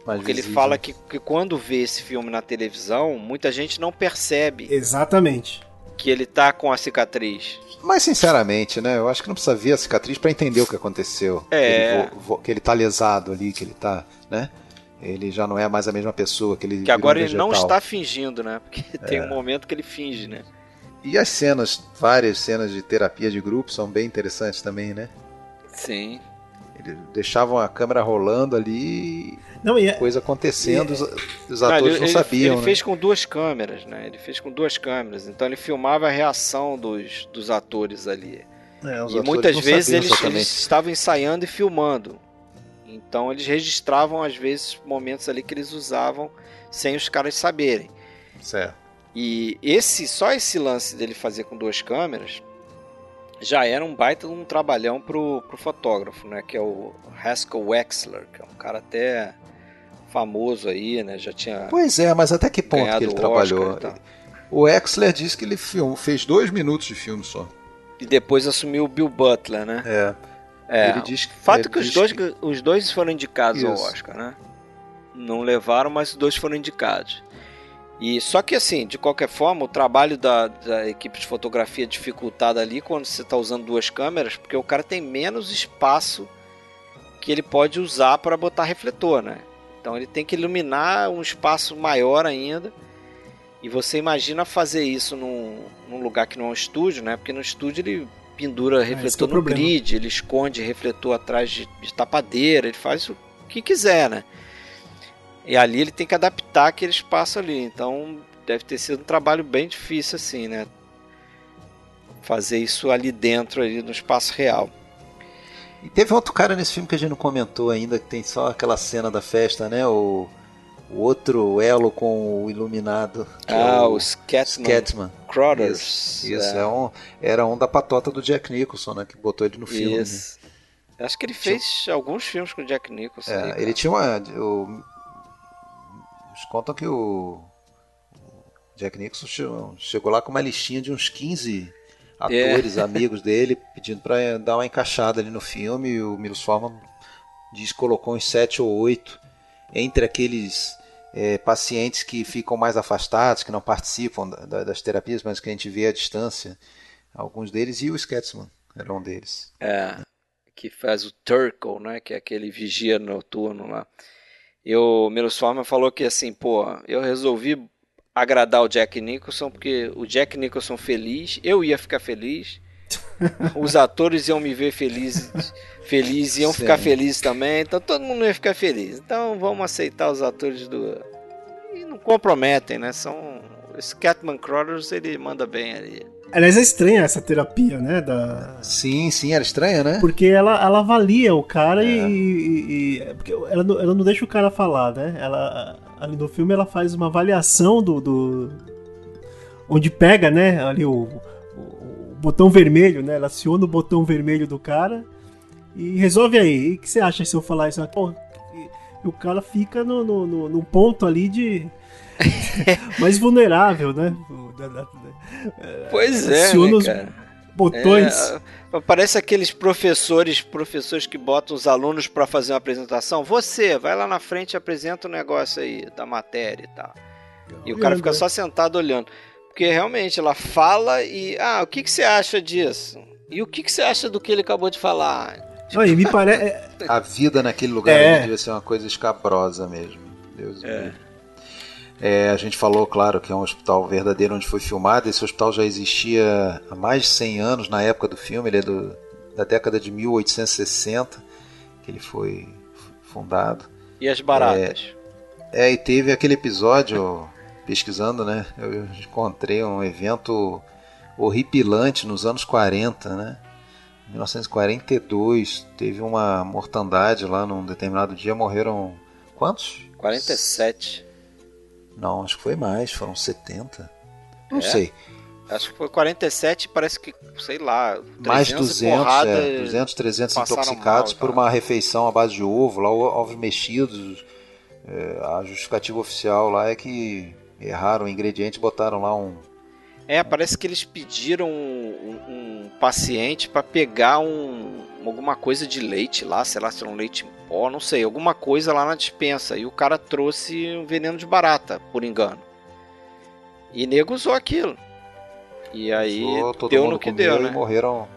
Mais Porque ele visível. fala que, que quando vê esse filme na televisão, muita gente não percebe Exatamente. que ele tá com a cicatriz. Mas sinceramente, né? Eu acho que não precisa ver a cicatriz para entender o que aconteceu. É. Que ele, vo- vo- que ele tá lesado ali, que ele tá, né? Ele já não é mais a mesma pessoa que ele Que agora um ele não está fingindo, né? Porque tem É. um momento que ele finge, né? E as cenas, várias cenas de terapia de grupo são bem interessantes também, né? Sim. Eles deixavam a câmera rolando ali, Não, e é- coisa acontecendo, os, os atores ele, não sabiam, Ele né? fez com duas câmeras, né? Ele fez com duas câmeras. Então ele filmava a reação dos, dos atores ali. É, os e muitas vezes eles, eles estavam ensaiando e filmando. Então eles registravam, às vezes, momentos ali que eles usavam sem os caras saberem. Certo. E esse só esse lance dele fazer com duas câmeras já era um baita de um trabalhão pro, pro fotógrafo, né? Que é o Haskell Wexler, que é um cara até famoso aí, né? Já tinha Pois é, mas até que ponto que ele trabalhou? O Exler disse que ele filmou, fez dois minutos de filme só. E depois assumiu o Bill Butler, né? É. É, Ele diz que- fato que os dois, que- os dois foram indicados ao Isso. Oscar, né? Não levaram, mas os dois foram indicados. E só que assim, de qualquer forma, o trabalho da, da equipe de fotografia é dificultado ali quando você está usando duas câmeras, porque o cara tem menos espaço que ele pode usar para botar refletor, né? Então ele tem que iluminar um espaço maior ainda. E você imagina fazer isso num, num lugar que não é um estúdio, né? Porque no estúdio ele pendura é refletor o no problema. grid, ele esconde refletor atrás de, de tapadeira, ele faz o que quiser, né? E ali ele tem que adaptar aquele espaço ali. Então deve ter sido um trabalho bem difícil assim, né? Fazer isso ali dentro, ali no espaço real. E teve outro cara nesse filme que a gente não comentou ainda, que tem só aquela cena da festa, né? O, o outro elo com o iluminado. é Ah, o Scatman Scatman. Crothers. Isso, isso É. é. um, era um da patota do Jack Nicholson, né? Que botou ele no filme. Isso. Acho que ele fez alguns filmes com o Jack Nicholson. É, aí, ele tinha uma. O, eles contam que o, o Jack Nicholson chegou, chegou lá com uma listinha de uns 15 atores, É. amigos dele, pedindo pra dar uma encaixada ali no filme. E o Milos Forman diz que colocou uns 7 ou 8 entre aqueles é, pacientes que ficam mais afastados, que não participam da- da- das terapias, mas que a gente vê à distância. Alguns deles, e o Sketzman era um deles. É, que faz o Turkle, né? Que é aquele vigia noturno lá. E o Milos Forman falou que assim, pô, eu resolvi agradar o Jack Nicholson, porque o Jack Nicholson feliz, eu ia ficar feliz. [LAUGHS] Os atores iam me ver feliz, feliz iam Sim. ficar felizes também, então todo mundo ia ficar feliz. Então vamos aceitar os atores do. E não comprometem, né? São. Esse Catman Crothers ele manda bem ali. Aliás, é estranha essa terapia, né? Da... Sim, sim, era estranha, né? Porque ela, ela avalia o cara É. e, e- e- Porque ela, não- ela não deixa o cara falar, né? Ela, ali no filme ela faz uma avaliação do. do- onde pega, né? Ali o, o- o botão vermelho, né? Ela aciona o botão vermelho do cara e resolve aí. E o que você acha se eu falar isso? Pô, e- o cara fica no, no, no- num ponto ali de. [LAUGHS] mais vulnerável, né? Pois é, aciona né, os cara? Botões. É, parece aqueles professores, professores que botam os alunos para fazer uma apresentação. Você, vai lá na frente e apresenta o negócio aí da matéria e tal. E o cara fica só sentado olhando. Porque realmente ela fala e. Ah, o que, que você acha disso? E o que, que você acha do que ele acabou de falar? Não, e me parece. [LAUGHS] A vida naquele lugar É. devia ser uma coisa escabrosa mesmo. Deus É. livre. É, a gente falou, claro, que é um hospital verdadeiro onde foi filmado. Esse hospital já existia há mais de 100 anos na época do filme. Ele é do, da década de 1860 que ele foi fundado. E as baratas? É, e teve aquele episódio, pesquisando, né? Eu encontrei um evento horripilante nos anos 40, né? Em 1942 teve uma mortandade lá num determinado dia, morreram quantos? 47. Não, acho que foi mais, foram 70. Não É? sei. Acho que foi 47, parece que, sei lá, Mais 300 200, porrada, é, 200, 300 passaram intoxicados mal, por tá? uma refeição à base de ovo, lá ovos mexidos. É, a justificativa oficial lá é que erraram o ingrediente e botaram lá um, É, parece que eles pediram um, um paciente pra pegar um, alguma coisa de leite lá, sei lá se era um leite em pó, não sei, alguma coisa lá na dispensa. E o cara trouxe um veneno de barata, por engano. E nego usou aquilo. E aí Usou, deu no que deu, e né? morreram.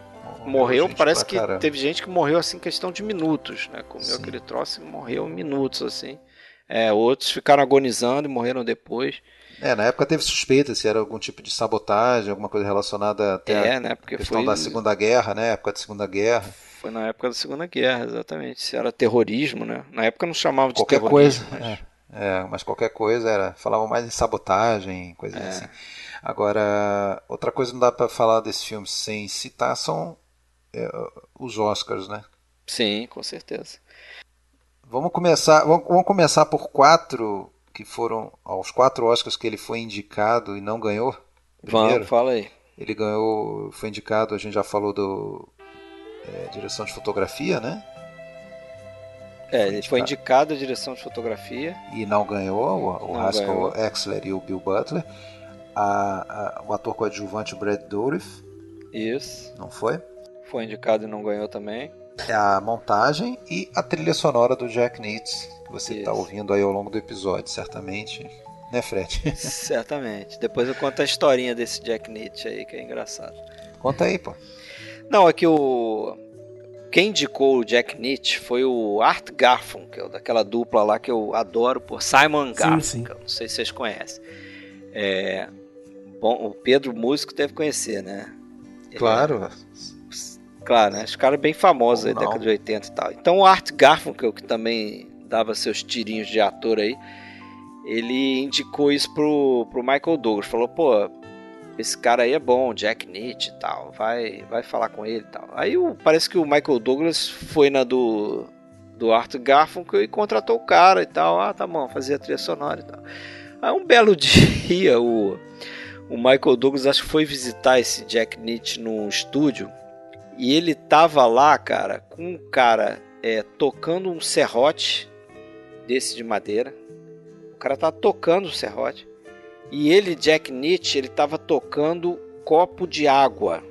Morreu, parece que caramba. teve gente que morreu assim em questão de minutos, né? Comeu Sim. aquele troço e morreu em minutos, assim. É, outros ficaram agonizando e morreram depois. É, na época teve suspeita se era algum tipo de sabotagem, alguma coisa relacionada até É, a né? Porque questão foi, da Segunda Guerra, né? Época da Segunda Guerra. Foi na época da Segunda Guerra, exatamente. Se era terrorismo, né? Na época não chamava de Qualquer terrorismo. coisa. mas- É, é, mas qualquer coisa era. Falavam mais em sabotagem, coisas É. assim. Agora, outra coisa que não dá pra falar desse filme sem citar são é, os Oscars, né? Sim, com certeza. Vamos começar, vamos, vamos começar por quatro que foram aos quatro Oscars que ele foi indicado e não ganhou. Primeiro, Vamos, fala aí. ele ganhou, foi indicado, a gente já falou do direção de fotografia, né? É, ele foi indicado a direção de fotografia. E não ganhou, o, o Não Haskell ganhou. Exler e o Bill Butler. A, a- o ator coadjuvante Brad Dourif, Isso. não foi? Foi indicado e não ganhou também. É a montagem e a trilha sonora do Jack Nitz, que você está ouvindo aí ao longo do episódio, certamente. Né, Fred? [LAUGHS] Certamente. Depois eu conto a historinha desse Jack Nietzsche aí, que é engraçado. Conta aí, pô. Não, é que o. Quem indicou o Jack Nietzsche foi o Art Garfunkel, daquela dupla lá que eu adoro, por Simon Garfunkel. sim. Não sei se vocês conhecem. É, Bom, o Pedro músico deve conhecer, né? Claro. Claro, né? Os caras bem famosos aí, década de 80 e tal. Então o Art Garfunkel, que também dava seus tirinhos de ator aí, ele indicou isso pro, pro Michael Douglas. Falou, pô, esse cara aí é bom, Jack Nietzsche e tal, vai, vai falar com ele e tal. Aí o- parece que o Michael Douglas foi na do, do Art Garfunkel e contratou o cara e tal. Ah, tá bom, fazia trilha sonora e tal. Aí um belo [LAUGHS] dia o, o Michael Douglas acho que foi visitar esse Jack Nietzsche num estúdio e ele tava lá, cara, com um cara é, tocando um serrote desse de madeira. O cara tá tocando o serrote. E ele, Jack Nietzsche, ele tava tocando copo de água.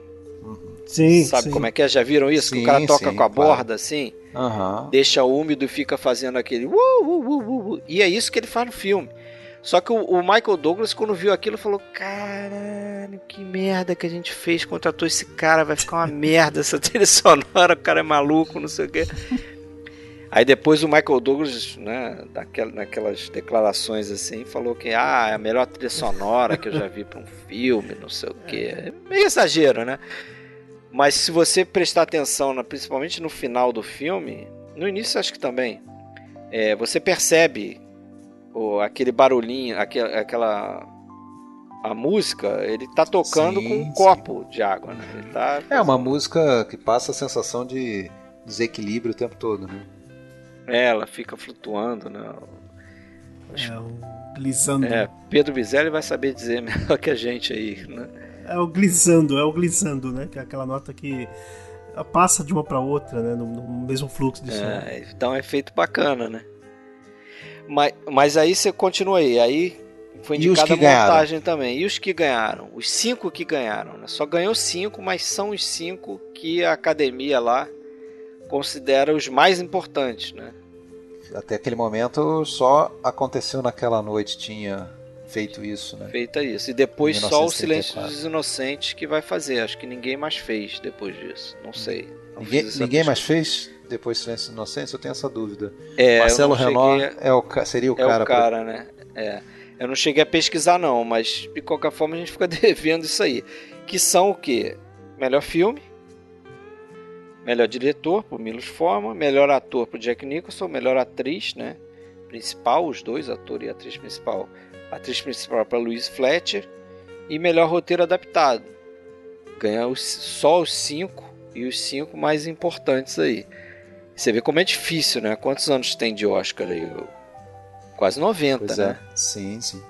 Sim, Sabe sim. como é que é? Já viram isso? que Sim, o cara toca sim, com a claro. borda assim, Aham. deixa úmido e fica fazendo aquele. Uh, uh, uh, uh, uh. E é isso que ele faz no filme. Só que o, o Michael Douglas, quando viu aquilo, falou: Caralho, que merda que a gente fez, contratou esse cara, vai ficar uma merda essa trilha [LAUGHS] sonora, o cara é maluco, não sei o quê. Aí depois o Michael Douglas, né, daquela, naquelas declarações assim, falou que ah, é a melhor trilha sonora que eu já vi para um filme, não sei o quê. É meio exagero, né? Mas se você prestar atenção, na- principalmente no final do filme, no início acho que também, é, você percebe o, aquele barulhinho, aquela, aquela a música, ele tá tocando Sim, com um sim. copo de água, né? Tá É uma música que passa a sensação de desequilíbrio o tempo todo, né? É, ela fica flutuando, né? É o glissando. É, Pedro Bizelli vai saber dizer [LAUGHS] melhor que a gente aí, né? É o glissando, é o glissando, né? Que é aquela nota que passa de uma pra outra, né? No, no mesmo fluxo de som. É, dá um efeito bacana, né? Mas, mas aí você continua aí, aí foi E os indicada a que ganharam? montagem também. E os que ganharam? Os cinco que ganharam, né? Só ganhou cinco, mas são os cinco que a academia lá considera os mais importantes, né? Até aquele momento só aconteceu naquela noite. Tinha feito isso, né? Feita isso. E depois só o Silêncio 1934. dos Inocentes que vai fazer. Acho que ninguém mais fez depois disso. Não sei. Não Ninguém, ninguém mais fez depois de Silêncio dos Inocentes? Eu tenho essa dúvida. É, Marcelo Renault é o, seria o é cara. o pra- cara, né? É. Eu não cheguei a pesquisar não, mas de qualquer forma a gente fica [LAUGHS] devendo isso aí. Que são o quê? Melhor filme, melhor diretor pro Milos Forman, melhor ator pro Jack Nicholson, melhor atriz, né? Principal, os dois, ator e atriz principal. Atriz principal para Louise Fletcher e melhor roteiro adaptado. Ganha os- só os cinco e os cinco mais importantes aí. Você vê como é difícil, né? Quantos anos tem de Oscar aí? Quase 90, Pois né? é. Sim, sim.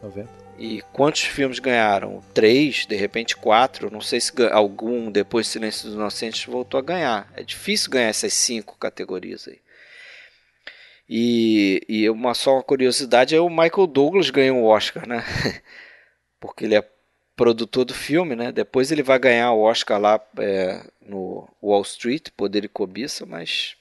90. E quantos filmes ganharam? Três, de repente quatro. Não sei se algum, depois de Silêncio dos Inocentes, voltou a ganhar. É difícil ganhar essas cinco categorias aí. E, e uma só uma curiosidade é o Michael Douglas ganhou o Oscar, né? [LAUGHS] Porque ele é produtor do filme, né? Depois ele vai ganhar o Oscar lá é, no Wall Street, Poder e Cobiça, mas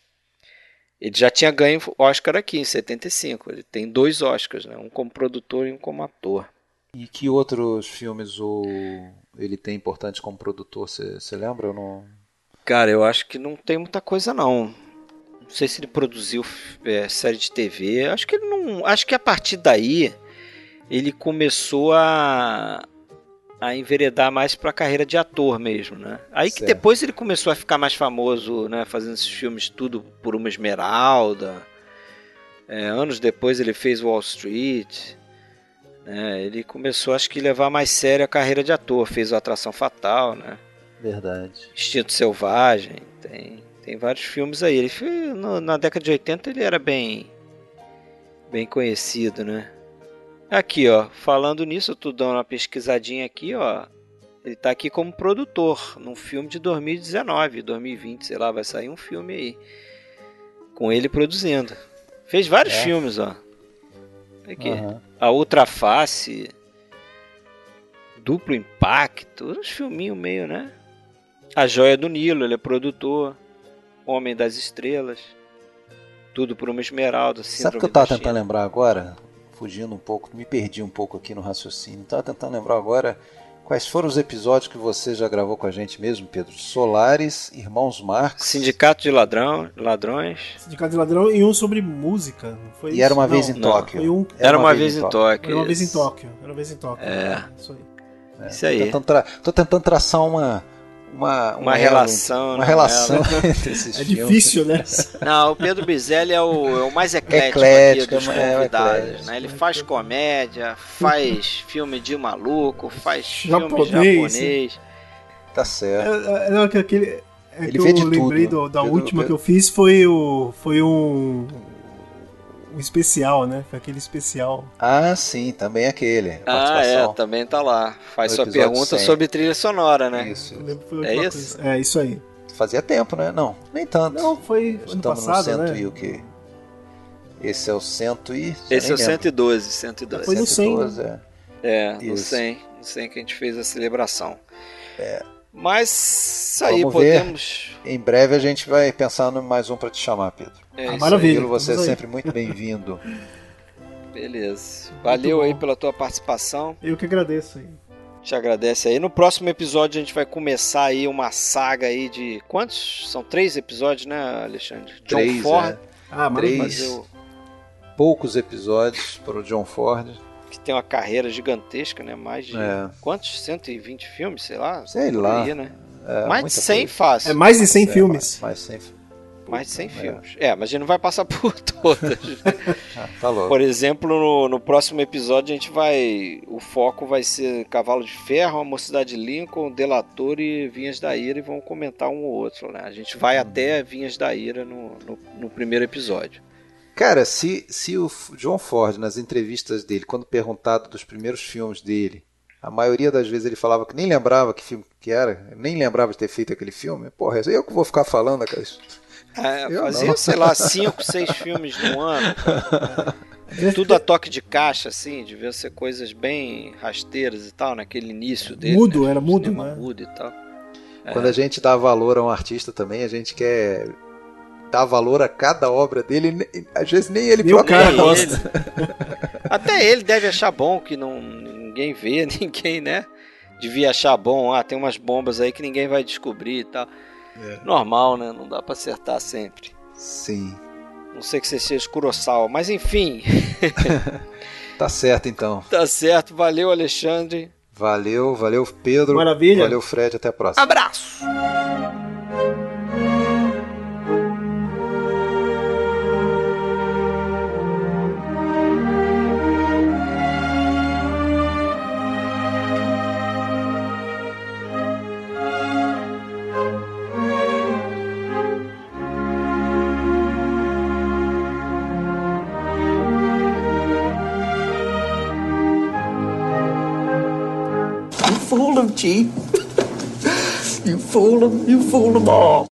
ele já tinha ganho Oscar aqui em 75. Ele tem dois Oscars, né? Um como produtor e um como ator. E que outros filmes o ele tem importante como produtor? Você lembra ou não? Cara, eu acho que não tem muita coisa não. Não sei se ele produziu é, série de TV. Acho que ele não. Acho que a partir daí ele começou a a enveredar mais para a carreira de ator mesmo, né? Aí que Certo. depois ele começou a ficar mais famoso, né? Fazendo esses filmes tudo por uma esmeralda. É, anos depois ele fez Wall Street. Né? ele começou, acho que levar mais sério a carreira de ator. Fez o Atração Fatal, né? Verdade. Instinto Selvagem, tem, tem vários filmes aí. Ele fez, no- na década de 80 ele era bem bem conhecido, né? Aqui, ó, falando nisso, eu tô dando uma pesquisadinha aqui, ó. Ele tá aqui como produtor num filme de 2019, 2020, sei lá, vai sair um filme aí com ele produzindo. Fez vários É. filmes, ó. Aqui. Aham. A Outra Face, Duplo Impacto, uns filminhos meio, né? A Joia do Nilo, ele é produtor. Homem das Estrelas. Tudo por uma esmeralda. Sabe o que eu tava da China. tentando lembrar agora? Fugindo um pouco, me perdi um pouco aqui no raciocínio. Tava tentando lembrar agora quais foram os episódios que você já gravou com a gente mesmo, Pedro? Solares, Irmãos Marx. Sindicato de ladrão, Ladrões. Sindicato de Ladrão e um sobre música. Não foi E isso? era uma vez em não. Tóquio. Foi um... Era, uma, vez em Tóquio. Era uma vez em isso. Tóquio. Era uma vez em Tóquio. É. Isso aí. É, Isso tô aí. tentando tra- Tô tentando traçar uma. Uma, um Uma elo relação, Uma né? relação [LAUGHS] entre esses É filmes. difícil, né? Não, o Pedro Bizelli é o, é o mais eclético, Eclético, aqui dos é, é convidados. eclético. né? Ele faz comédia, faz filme de maluco, faz Japonês. filme japonês. Tá certo. É, é, que aquele, é Ele que vê eu de lembrei tudo. do- da Pedro- última Pedro- que eu fiz foi o foi um um especial, né? Foi aquele especial. Ah, sim, também aquele. Ah, é, também tá lá. Faz sua pergunta 100. sobre trilha sonora, né? Isso. Eu lembro que foi a É isso? coisa. É isso aí. Fazia tempo, né? Não, nem tanto. Não, foi ano Estamos passado, no cento né? e o quê? Esse é o cento e... Esse é o nem lembro. 112, 112. Foi no 100, 112, é. É, no Isso. 100, no 100 que a gente fez a celebração. Mas isso aí, Vamos ver. podemos... Em breve a gente vai pensar em mais um para te chamar, Pedro. É Ah, isso maravilha. Você é sempre muito bem-vindo. [LAUGHS] beleza. Valeu aí pela tua participação. Eu que agradeço aí. Te agradece aí. No próximo episódio a gente vai começar aí uma saga aí de quantos? São três episódios, né, Alexandre? John Três, Ford, é. Ah, Três. fazer o- Poucos episódios para o John Ford. Tem uma carreira gigantesca, né? Mais de É. quantos? 120 filmes, sei lá. Sei lá. aí, né? É, Mais de muita 100 coisa. fácil. É mais de 100 É, filmes. Mais, mais 100. Mais de 100 É. filmes. É, mas a gente não vai passar por [LAUGHS] todas. [LAUGHS] Ah, tá louco. Por exemplo, no, no próximo episódio a gente vai. O foco vai ser Cavalo de Ferro, A Mocidade de Lincoln, Delator e Vinhas da Ira e vamos comentar um ou outro, né? A gente vai até Vinhas da Ira no, no, no primeiro episódio. Cara, se, se o John Ford, nas entrevistas dele, quando perguntado dos primeiros filmes dele, a maioria das vezes ele falava que nem lembrava que filme que era, nem lembrava de ter feito aquele filme. Porra, eu que vou ficar falando, cara. É, Eu fazia, não. sei lá, cinco, seis filmes no ano. cara. Tudo a toque de caixa, assim, devia ser coisas bem rasteiras e tal, naquele início dele. Mudo, né? era mudo, né? mudo e tal. Quando a gente dá valor a um artista também, a gente quer dar valor a cada obra dele. e Às vezes nem ele o próprio cara gosta. ele. [LAUGHS] Até ele deve achar bom que não ninguém vê, [LAUGHS] ninguém, né? Devia achar bom, ah, tem umas bombas aí que ninguém vai descobrir e tal. É. Normal, né? Não dá pra acertar sempre. Sim. Não sei que você seja Kurosawa, mas enfim. [LAUGHS] Tá certo então. tá certo, valeu Alexandre. Valeu, valeu Pedro. Maravilha. Valeu Fred, até a próxima. Abraço. You fooled him, Chief. you fooled him, you fooled them all.